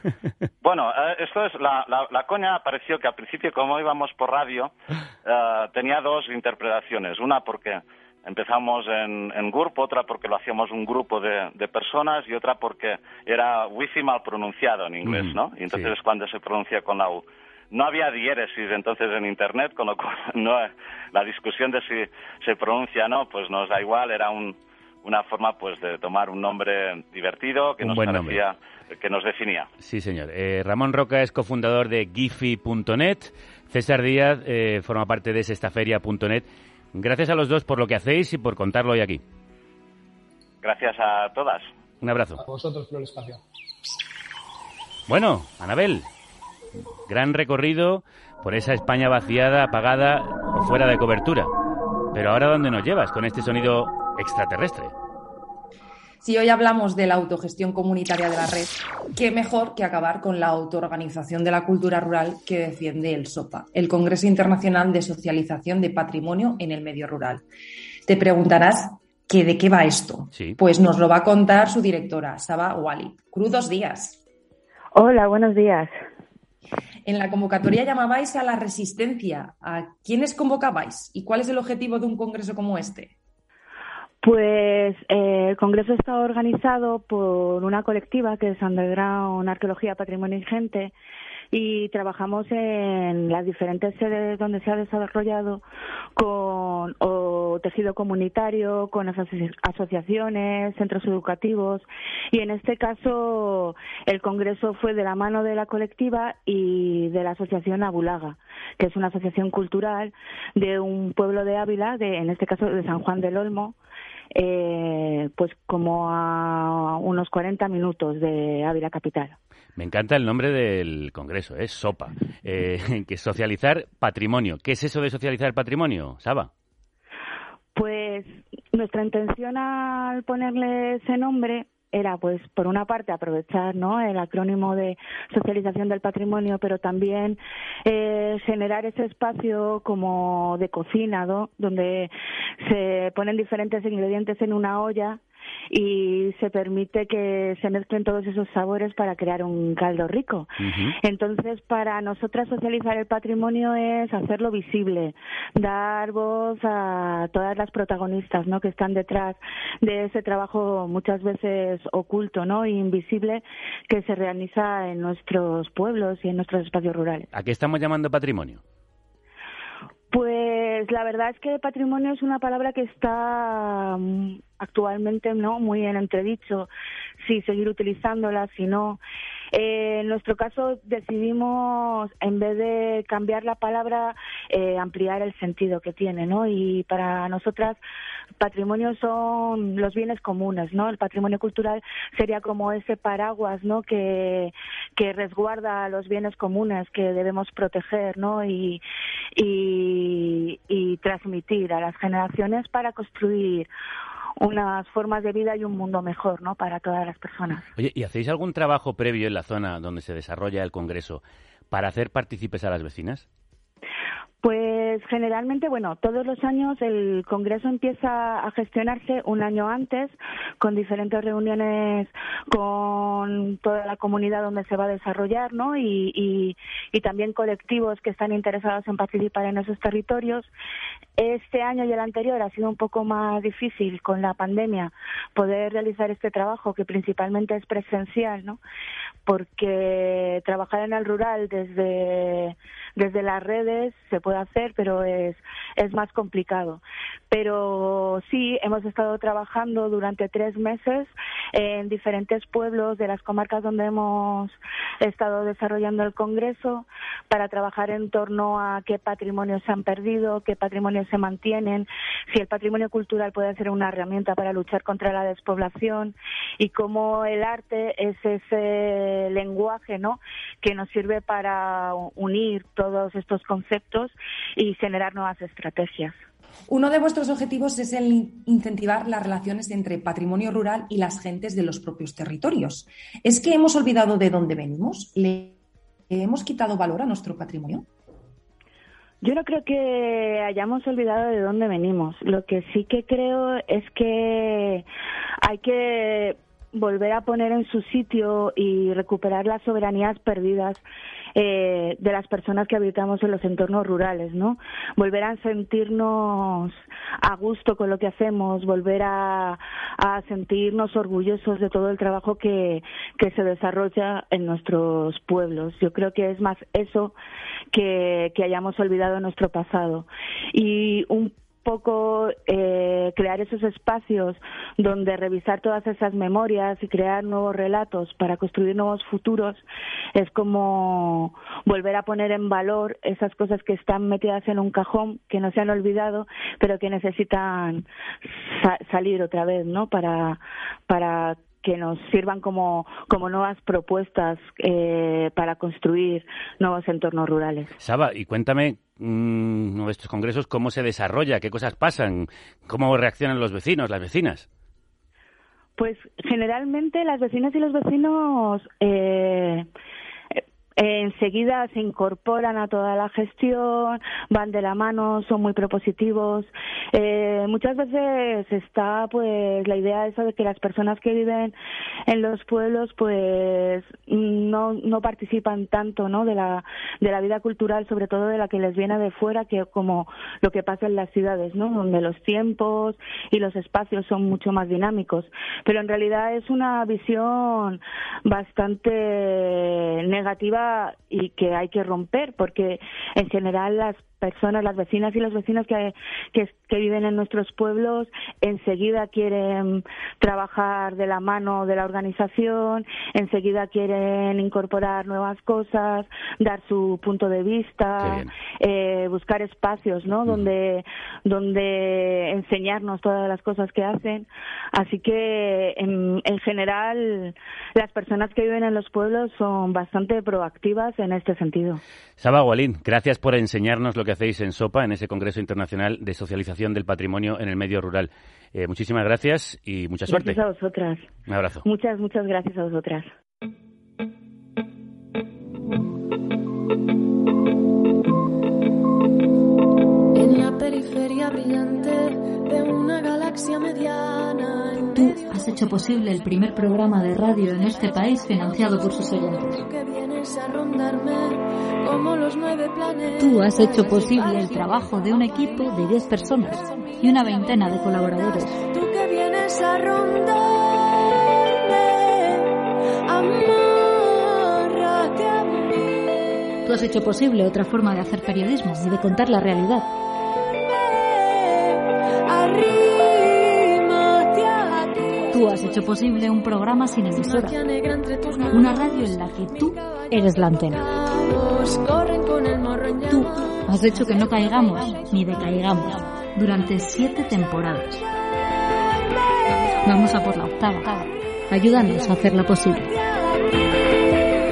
bueno, eh, esto es la, la, la, coña pareció que al principio como íbamos por radio uh, tenía dos interpretaciones, una porque empezamos en, en GURP, otra porque lo hacíamos un grupo de, de, personas y otra porque era wifi mal pronunciado en inglés, mm, ¿no? Y entonces sí. cuando se pronuncia con la U. No había diéresis entonces en Internet, con lo cual no, la discusión de si se pronuncia o no, pues nos da igual, era un, una forma pues de tomar un nombre divertido que un nos parecía, nombre. que nos definía. Sí, señor. Eh, Ramón Roca es cofundador de Giphy.net, César Díaz eh, forma parte de sextaferia.net. Gracias a los dos por lo que hacéis y por contarlo hoy aquí. Gracias a todas. Un abrazo. A vosotros por el espacio. Bueno, Anabel, gran recorrido por esa España vaciada, apagada o fuera de cobertura. Pero ahora, ¿dónde nos llevas con este sonido extraterrestre? Si hoy hablamos de la autogestión comunitaria de la red, qué mejor que acabar con la autoorganización de la cultura rural que defiende el SOPA, el Congreso Internacional de Socialización de Patrimonio en el Medio Rural. Te preguntarás que de qué va esto. Sí. Pues nos lo va a contar su directora, Saba Wali. Crudos días. Hola, buenos días. En la convocatoria llamabais a la resistencia. ¿A quiénes convocabais? ¿Y cuál es el objetivo de un congreso como este? Pues eh, el Congreso está organizado por una colectiva que es Underground Arqueología, Patrimonio y Gente y trabajamos en las diferentes sedes donde se ha desarrollado con tejido comunitario, con asoci- asociaciones, centros educativos y en este caso el congreso fue de la mano de la colectiva y de la asociación Abulaga, que es una asociación cultural de un pueblo de Ávila, de, en este caso de San Juan del Olmo, eh, pues como a unos 40 minutos de Ávila capital. Me encanta el nombre del congreso, es SOPA, eh, que socializar patrimonio. ¿Qué es eso de socializar patrimonio, Saba? Pues nuestra intención al ponerle ese nombre era, pues, por una parte, aprovechar ¿no? el acrónimo de socialización del patrimonio, pero también eh, generar ese espacio como de cocina, donde se ponen diferentes ingredientes en una olla y se permite que se mezclen todos esos sabores para crear un caldo rico. Entonces, para nosotras socializar el patrimonio es hacerlo visible, dar voz a todas las protagonistas, ¿no? Que están detrás de ese trabajo muchas veces oculto, ¿no? E invisible que se realiza en nuestros pueblos y en nuestros espacios rurales. ¿A qué estamos llamando patrimonio? Pues la verdad es que patrimonio es una palabra que está mm, actualmente no muy en entredicho si seguir utilizándola, si no. Eh, en nuestro caso decidimos, en vez de cambiar la palabra, eh, ampliar el sentido que tiene, ¿no? Y para nosotras, patrimonio son los bienes comunes, ¿no? El patrimonio cultural sería como ese paraguas, ¿no? Que, que resguarda los bienes comunes que debemos proteger, ¿no? Y, y, y transmitir a las generaciones para construir unas formas de vida y un mundo mejor, ¿no? Para todas las personas. Oye, ¿y hacéis algún trabajo previo en la zona donde se desarrolla el congreso para hacer partícipes a las vecinas? Pues generalmente, bueno, todos los años el Congreso empieza a gestionarse un año antes con diferentes reuniones con toda la comunidad donde se va a desarrollar, ¿no? Y, y, y también colectivos que están interesados en participar en esos territorios. Este año y el anterior ha sido un poco más difícil con la pandemia poder realizar este trabajo que principalmente es presencial, ¿no? Porque trabajar en el rural desde desde las redes se puede hacer, pero es, es más complicado. Pero sí, hemos estado trabajando durante tres meses en diferentes pueblos de las comarcas donde hemos estado desarrollando el Congreso para trabajar en torno a qué patrimonios se han perdido, qué patrimonios se mantienen, si el patrimonio cultural puede ser una herramienta para luchar contra la despoblación y cómo el arte es ese lenguaje ¿no? que nos sirve para unir todos estos conceptos y generar nuevas estrategias. Uno de vuestros objetivos es el incentivar las relaciones entre patrimonio rural y las gentes de los propios territorios. ¿Es que hemos olvidado de dónde venimos? ¿Le hemos quitado valor a nuestro patrimonio? Yo no creo que hayamos olvidado de dónde venimos. Lo que sí que creo es que hay que volver a poner en su sitio y recuperar las soberanías perdidas eh, de las personas que habitamos en los entornos rurales, ¿no? Volver a sentirnos a gusto con lo que hacemos, volver a, a sentirnos orgullosos de todo el trabajo que, que se desarrolla en nuestros pueblos. Yo creo que es más eso que, que hayamos olvidado nuestro pasado. Y un poco eh, crear esos espacios donde revisar todas esas memorias y crear nuevos relatos para construir nuevos futuros es como volver a poner en valor esas cosas que están metidas en un cajón que no se han olvidado pero que necesitan sa- salir otra vez no para para que nos sirvan como, como nuevas propuestas eh, para construir nuevos entornos rurales. Saba, y cuéntame mm, uno de estos congresos, cómo se desarrolla, qué cosas pasan, cómo reaccionan los vecinos, las vecinas. Pues generalmente las vecinas y los vecinos eh, enseguida se incorporan a toda la gestión, van de la mano, son muy propositivos. Eh, muchas veces está pues la idea esa de que las personas que viven en los pueblos pues no, no participan tanto ¿no? de la de la vida cultural, sobre todo de la que les viene de fuera, que como lo que pasa en las ciudades, ¿no? donde los tiempos y los espacios son mucho más dinámicos. Pero en realidad es una visión bastante negativa y que hay que romper, porque en general las personas, las vecinas y los vecinos que, que, que viven en nuestros pueblos enseguida quieren trabajar de la mano de la organización, enseguida quieren incorporar nuevas cosas, dar su punto de vista, eh, buscar espacios, ¿no? Donde donde enseñarnos todas las cosas que hacen. Así que en, en general las personas que viven en los pueblos son bastante proactivas en este sentido. Saba Gualín, gracias por enseñarnos lo que hacéis en SOPA, en ese Congreso Internacional de Socialización del Patrimonio en el Medio Rural. Eh, muchísimas gracias y mucha suerte. Gracias a vosotras. Un abrazo. Muchas, muchas gracias a vosotras. En la periferia brillante de una galaxia mediana. Tú has hecho posible el primer programa de radio en este país financiado por sus oyentes. Tú como los nueve has hecho posible el trabajo de un equipo de 10 personas y una veintena de colaboradores. Tú que vienes a rondarme. Amárrate a mí. Tú has hecho posible otra forma de hacer periodismo y de contar la realidad. Tú has hecho posible un programa sin emisora. Una radio en la que tú eres la antena. Cabos corren con el morro en Tú has hecho que no caigamos ni decaigamos durante siete temporadas. Vamos a por la octava. Ayúdanos a hacerla posible.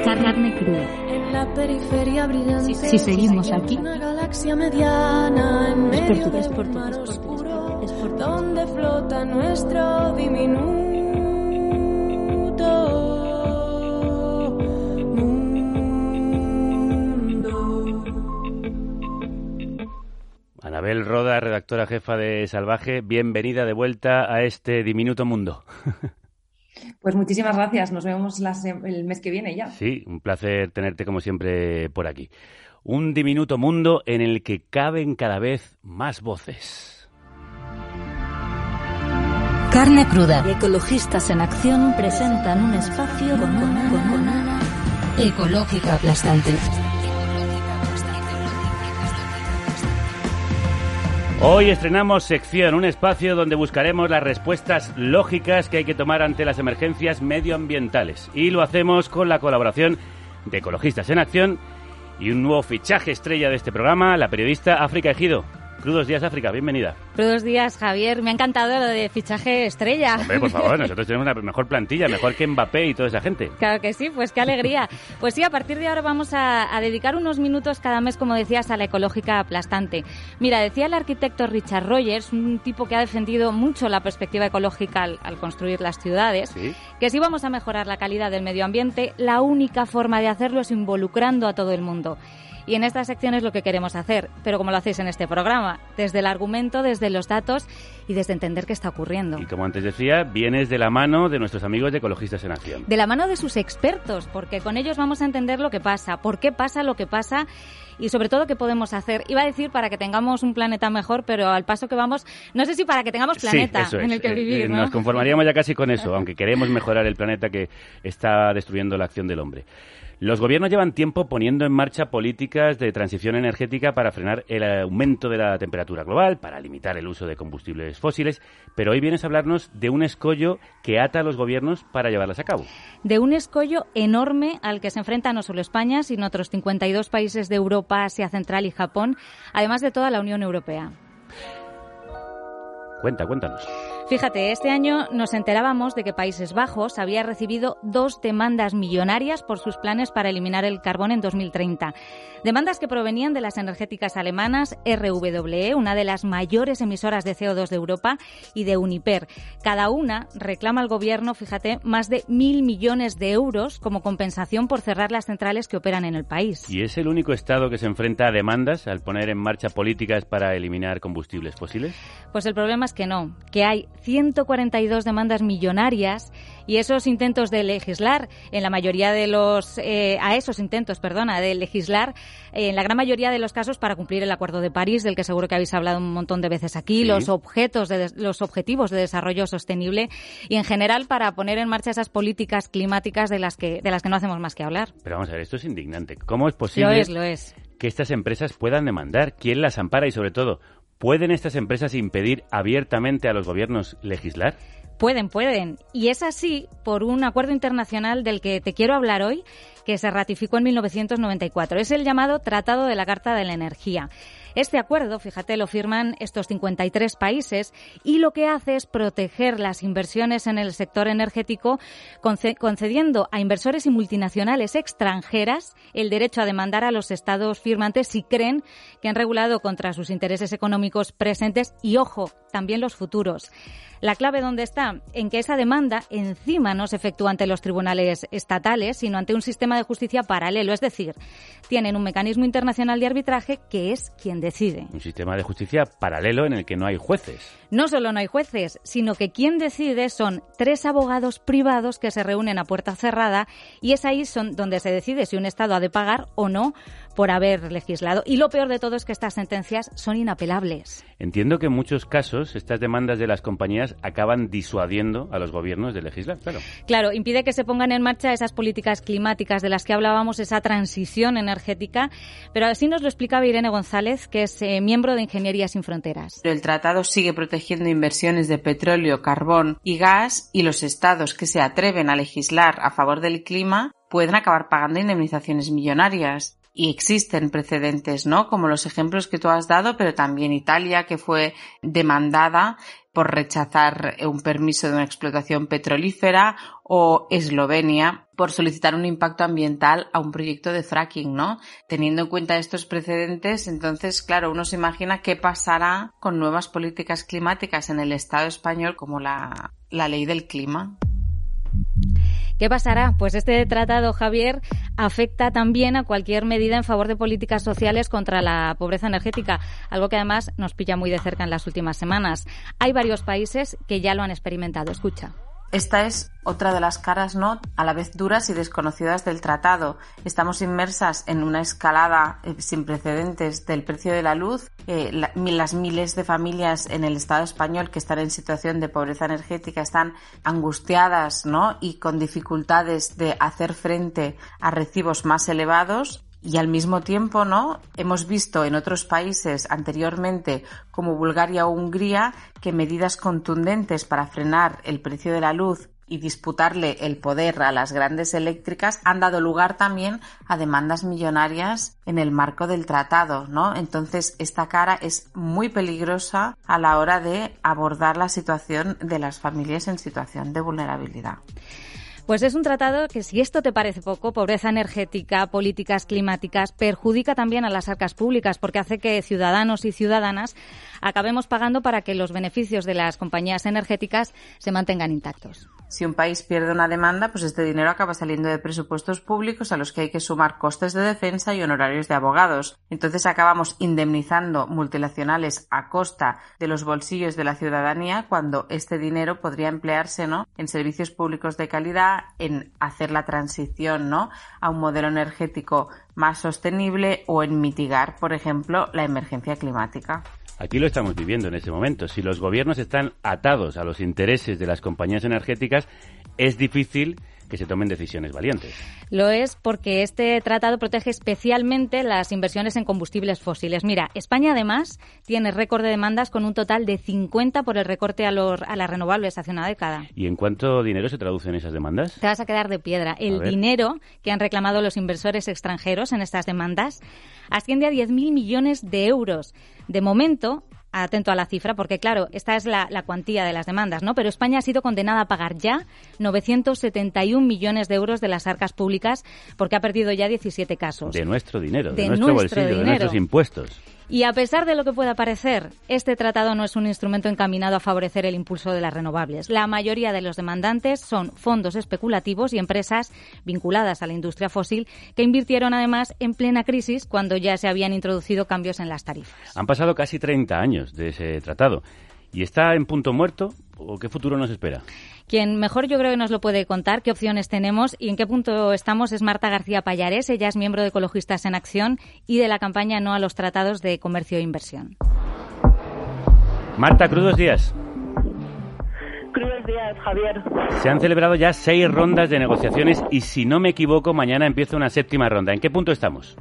Carne cruda. En la periferia brillante. Si seguimos aquí, Una galaxia mediana en es por medio tu- es por tu- es por tu- oscuro, es por tu- donde flota nuestro diminuto Anabel Roda, redactora jefa de Salvaje, bienvenida de vuelta a este diminuto mundo. Pues muchísimas gracias. Nos vemos el mes que viene ya. Sí, un placer tenerte como siempre por aquí. Un diminuto mundo en el que caben cada vez más voces. Carne cruda. Ecologistas en acción presentan un espacio con una, con una ecológica aplastante. Hoy estrenamos sección, un espacio donde buscaremos las respuestas lógicas que hay que tomar ante las emergencias medioambientales. Y lo hacemos con la colaboración de Ecologistas en Acción y un nuevo fichaje estrella de este programa, la periodista África Ejido. Crudos días, África, bienvenida. Buenos días, Javier. Me ha encantado lo de fichaje estrella. Hombre, por favor, nosotros tenemos una mejor plantilla, mejor que Mbappé y toda esa gente. Claro que sí, pues qué alegría. Pues sí, a partir de ahora vamos a, a dedicar unos minutos cada mes, como decías, a la ecológica aplastante. Mira, decía el arquitecto Richard Rogers, un tipo que ha defendido mucho la perspectiva ecológica al, al construir las ciudades, Sí. que si vamos a mejorar la calidad del medio ambiente, la única forma de hacerlo es involucrando a todo el mundo. Y en esta sección es lo que queremos hacer, pero como lo hacéis en este programa, desde el argumento, desde los datos y desde entender qué está ocurriendo. Y como antes decía, vienes de la mano de nuestros amigos de Ecologistas en Acción. de la mano de sus expertos, porque con ellos vamos a entender lo que pasa, por qué pasa lo que pasa y sobre todo qué podemos hacer. Iba a decir para que tengamos un planeta mejor, pero al paso que vamos, no sé si para que tengamos planeta sí, eso es. en el que Eh, vivir, eh, ¿no? Nos conformaríamos ya casi con eso, aunque queremos mejorar el planeta que está destruyendo la acción del hombre. Los gobiernos llevan tiempo poniendo en marcha políticas de transición energética para frenar el aumento de la temperatura global, para limitar el uso de combustibles fósiles, pero hoy vienes a hablarnos de un escollo que ata a los gobiernos para llevarlas a cabo. De un escollo enorme al que se enfrenta no solo España, sino otros 52 países de Europa, Asia Central y Japón, además de toda la Unión Europea. Cuenta, cuéntanos. Fíjate, este año nos enterábamos de que Países Bajos había recibido dos demandas millonarias por sus planes para eliminar el carbón en 2030. Demandas que provenían de las energéticas alemanas RWE, una de las mayores emisoras de CO2 de Europa, y de Uniper. Cada una reclama al gobierno, fíjate, más de mil millones de euros como compensación por cerrar las centrales que operan en el país. ¿Y es el único Estado que se enfrenta a demandas al poner en marcha políticas para eliminar combustibles fósiles? Pues el problema es que no, que hay 142 demandas millonarias y esos intentos de legislar, en la mayoría de los, eh, a esos intentos, perdona, de legislar, eh, en la gran mayoría de los casos para cumplir el Acuerdo de París, del que seguro que habéis hablado un montón de veces aquí, Sí. los objetos, de, des- los objetivos de desarrollo sostenible y en general para poner en marcha esas políticas climáticas de las que, de las que no hacemos más que hablar. Pero vamos a ver, esto es indignante. ¿Cómo es posible Lo es, lo es. que estas empresas puedan demandar? ¿Quién las ampara? Y sobre todo, ¿pueden estas empresas impedir abiertamente a los gobiernos legislar? Pueden, pueden. Y es así por un acuerdo internacional del que te quiero hablar hoy, que se ratificó en 1994. Es el llamado Tratado de la Carta de la Energía. Este acuerdo, fíjate, lo firman estos 53 países y lo que hace es proteger las inversiones en el sector energético, conce- concediendo a inversores y multinacionales extranjeras el derecho a demandar a los estados firmantes si creen que han regulado contra sus intereses económicos presentes y, ojo, también los futuros. La clave dónde está? En que esa demanda encima no se efectúa ante los tribunales estatales, sino ante un sistema de justicia paralelo. Es decir, tienen un mecanismo internacional de arbitraje que es quien decide. Un sistema de justicia paralelo en el que no hay jueces. No solo no hay jueces, sino que quien decide son tres abogados privados que se reúnen a puerta cerrada y es ahí son donde se decide si un Estado ha de pagar o no por haber legislado. Y lo peor de todo es que estas sentencias son inapelables. Entiendo que en muchos casos estas demandas de las compañías acaban disuadiendo a los gobiernos de legislar, claro. Claro, impide que se pongan en marcha esas políticas climáticas de las que hablábamos, esa transición energética, pero así nos lo explicaba Irene González, que es eh, miembro de Ingeniería Sin Fronteras. Pero el tratado sigue protegiendo inversiones de petróleo, carbón y gas y los estados que se atreven a legislar a favor del clima pueden acabar pagando indemnizaciones millonarias. Y existen precedentes, ¿no? Como los ejemplos que tú has dado, pero también Italia, que fue demandada por rechazar un permiso de una explotación petrolífera, o Eslovenia por solicitar un impacto ambiental a un proyecto de fracking, ¿no? Teniendo en cuenta estos precedentes, entonces, claro, uno se imagina qué pasará con nuevas políticas climáticas en el Estado español como la, la ley del clima. ¿Qué pasará? Pues este tratado, Javier, afecta también a cualquier medida en favor de políticas sociales contra la pobreza energética, algo que además nos pilla muy de cerca en las últimas semanas. Hay varios países que ya lo han experimentado. Escucha. Esta es otra de las caras, ¿no? A la vez duras y desconocidas del tratado. Estamos inmersas en una escalada eh, sin precedentes del precio de la luz. Eh, las miles de familias en el Estado español que están en situación de pobreza energética están angustiadas, ¿no? Y con dificultades de hacer frente a recibos más elevados. Y al mismo tiempo, ¿no? Hemos visto en otros países anteriormente, como Bulgaria o Hungría, que medidas contundentes para frenar el precio de la luz y disputarle el poder a las grandes eléctricas han dado lugar también a demandas millonarias en el marco del tratado, ¿no? Entonces, esta cara es muy peligrosa a la hora de abordar la situación de las familias en situación de vulnerabilidad. Pues es un tratado que, si esto te parece poco, pobreza energética, políticas climáticas, perjudica también a las arcas públicas porque hace que ciudadanos y ciudadanas acabemos pagando para que los beneficios de las compañías energéticas se mantengan intactos. Si un país pierde una demanda, pues este dinero acaba saliendo de presupuestos públicos a los que hay que sumar costes de defensa y honorarios de abogados. Entonces acabamos indemnizando multinacionales a costa de los bolsillos de la ciudadanía cuando este dinero podría emplearse, ¿no? En servicios públicos de calidad, en hacer la transición, ¿no? A un modelo energético más sostenible o en mitigar, por ejemplo, la emergencia climática. Aquí lo estamos viviendo en este momento. Si los gobiernos están atados a los intereses de las compañías energéticas, es difícil que se tomen decisiones valientes. Lo es porque este tratado protege especialmente las inversiones en combustibles fósiles. Mira, España además tiene récord de demandas con un total de 50 por el recorte a, los, a las renovables hace una década. ¿Y en cuánto dinero se traducen esas demandas? Te vas a quedar de piedra. El dinero que han reclamado los inversores extranjeros en estas demandas asciende a 10.000 millones de euros. De momento, atento a la cifra, porque claro, esta es la, la cuantía de las demandas, ¿no? Pero España ha sido condenada a pagar ya 971 millones de euros de las arcas públicas porque ha perdido ya 17 casos. De nuestro dinero, de, De nuestro, nuestro bolsillo, de dinero. nuestros impuestos. Y a pesar de lo que pueda parecer, este tratado no es un instrumento encaminado a favorecer el impulso de las renovables. La mayoría de los demandantes son fondos especulativos y empresas vinculadas a la industria fósil que invirtieron además en plena crisis cuando ya se habían introducido cambios en las tarifas. Han pasado casi 30 años de ese tratado. ¿Y está en punto muerto o qué futuro nos espera? Quien mejor yo creo que nos lo puede contar, qué opciones tenemos y en qué punto estamos es Marta García Payares. Ella es miembro de Ecologistas en Acción y de la campaña No a los Tratados de Comercio e Inversión. Marta, crudos días. Crudos días, Javier. Se han celebrado ya seis rondas de negociaciones y si no me equivoco, mañana empieza una séptima ronda. ¿En qué punto estamos?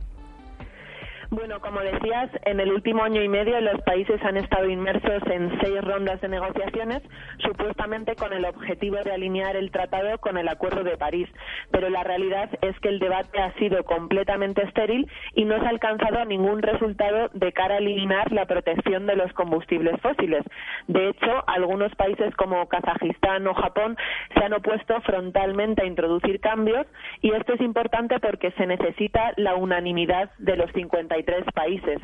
Bueno, como decías, en el último año y medio los países han estado inmersos en seis rondas de negociaciones, supuestamente con el objetivo de alinear el tratado con el Acuerdo de París. Pero la realidad es que el debate ha sido completamente estéril y no se ha alcanzado ningún resultado de cara a eliminar la protección de los combustibles fósiles. De hecho, algunos países como Kazajistán o Japón se han opuesto frontalmente a introducir cambios y esto es importante porque se necesita la unanimidad de los 53 países.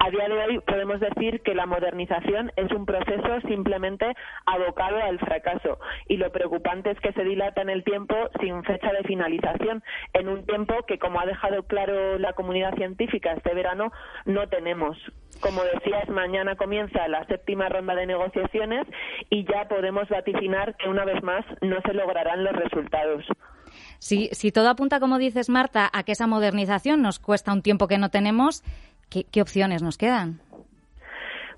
A día de hoy podemos decir que la modernización es un proceso simplemente abocado al fracaso y lo preocupante es que se dilata en el tiempo sin fecha de finalización, en un tiempo que, como ha dejado claro la comunidad científica este verano, no tenemos. Como decías, mañana comienza la séptima ronda de negociaciones y ya podemos vaticinar que una vez más no se lograrán los resultados. Si, si todo apunta, como dices, Marta, a que esa modernización nos cuesta un tiempo que no tenemos, ¿qué, qué opciones nos quedan?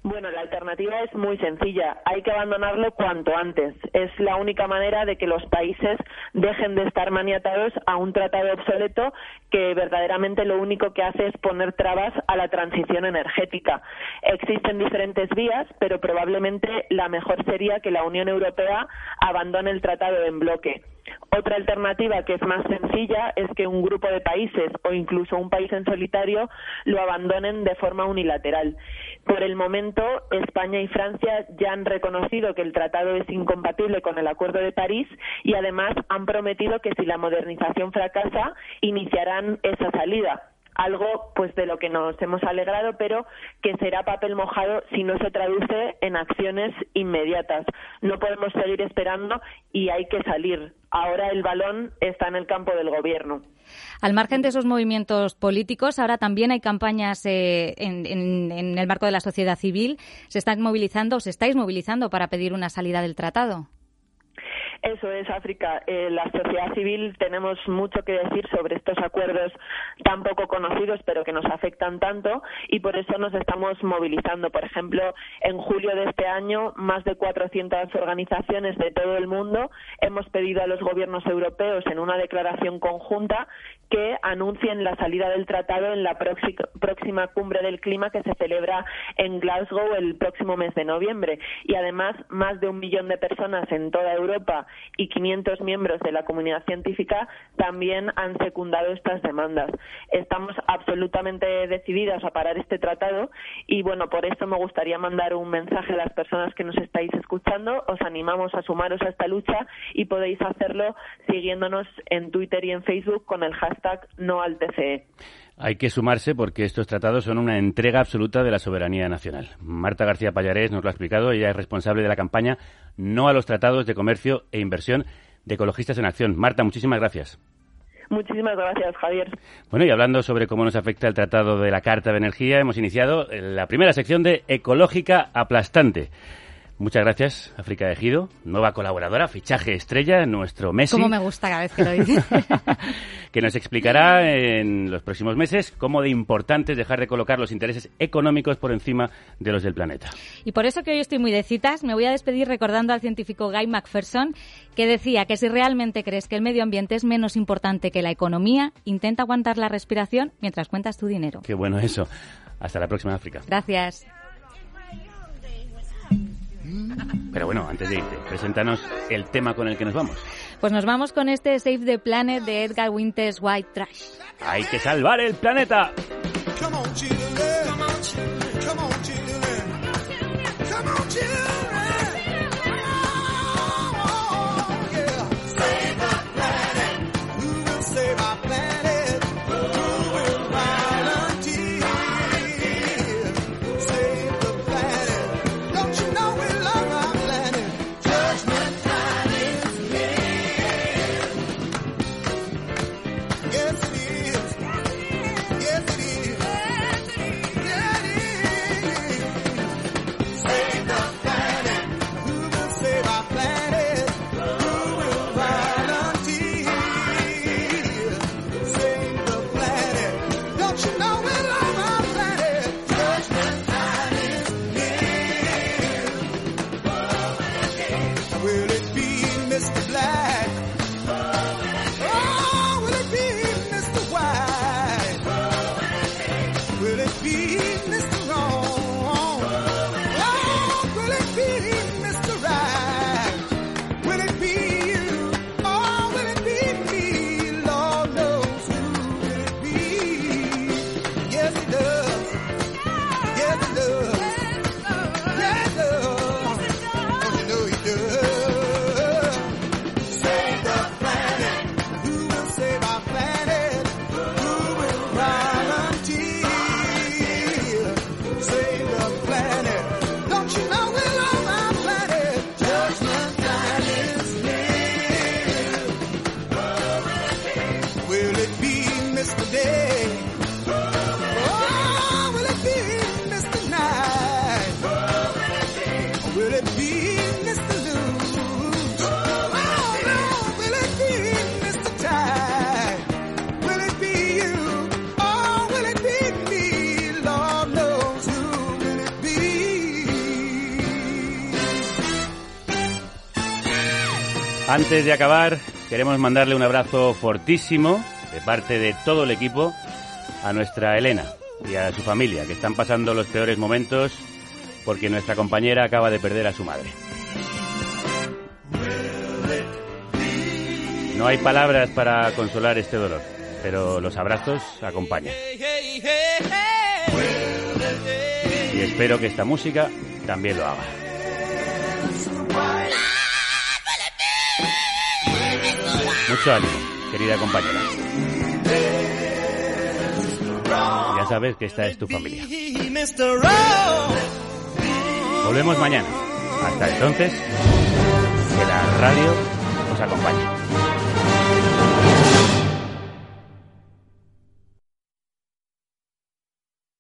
Bueno, la alternativa es muy sencilla. Hay que abandonarlo cuanto antes. Es la única manera de que los países dejen de estar maniatados a un tratado obsoleto que verdaderamente lo único que hace es poner trabas a la transición energética. Existen diferentes vías, pero probablemente la mejor sería que la Unión Europea abandone el tratado en bloque. Otra alternativa que es más sencilla es que un grupo de países o incluso un país en solitario lo abandonen de forma unilateral. Por el momento, España y Francia ya han reconocido que el tratado es incompatible con el Acuerdo de París y además han prometido que si la modernización fracasa, iniciarán esa salida algo pues de lo que nos hemos alegrado, pero que será papel mojado si no se traduce en acciones inmediatas. No podemos seguir esperando y hay que salir. Ahora el balón está en el campo del gobierno. Al margen de esos movimientos políticos, ahora también hay campañas eh, en, en, en el marco de la sociedad civil. ¿Se están movilizando, os estáis movilizando para pedir una salida del tratado? Eso es, África. Eh, la sociedad civil tenemos mucho que decir sobre estos acuerdos tan poco conocidos, pero que nos afectan tanto, y por eso nos estamos movilizando. Por ejemplo, en julio de este año, más de 400 organizaciones de todo el mundo hemos pedido a los gobiernos europeos en una declaración conjunta que anuncien la salida del tratado en la próxima cumbre del clima que se celebra en Glasgow el próximo mes de noviembre. Y además, más de un millón de personas en toda Europa y 500 miembros de la comunidad científica también han secundado estas demandas. Estamos absolutamente decididas a parar este tratado y, bueno, por esto me gustaría mandar un mensaje a las personas que nos estáis escuchando. Os animamos a sumaros a esta lucha y podéis hacerlo siguiéndonos en Twitter y en Facebook con el hashtag no al TCE. Hay que sumarse porque estos tratados son una entrega absoluta de la soberanía nacional. Marta García Pallarés nos lo ha explicado. Ella es responsable de la campaña No a los tratados de comercio e inversión de Ecologistas en Acción. Marta, muchísimas gracias. Muchísimas gracias, Javier. Bueno, y hablando sobre cómo nos afecta el Tratado de la Carta de Energía, hemos iniciado la primera sección de Ecológica Aplastante. Muchas gracias, África de Ejido, nueva colaboradora, fichaje estrella, nuestro Messi. Como me gusta cada vez que lo dices. que nos explicará en los próximos meses cómo de importante es dejar de colocar los intereses económicos por encima de los del planeta. Y por eso que hoy estoy muy de citas, me voy a despedir recordando al científico Guy McPherson, que decía que si realmente crees que el medio ambiente es menos importante que la economía, intenta aguantar la respiración mientras cuentas tu dinero. Qué bueno eso. Hasta la próxima, África. Gracias. Pero bueno, antes de irte, preséntanos el tema con el que nos vamos. Pues nos vamos con este Save the Planet de Edgar Winters White Trash. ¡Hay que salvar el planeta! Come on, Antes de acabar, queremos mandarle un abrazo fortísimo de parte de todo el equipo a nuestra Elena y a su familia, que están pasando los peores momentos porque nuestra compañera acaba de perder a su madre. No hay palabras para consolar este dolor, pero los abrazos acompañan. Y espero que esta música también lo haga. Querida compañera. Ya sabes que esta es tu familia. Volvemos mañana. Hasta entonces, que la radio os acompañe.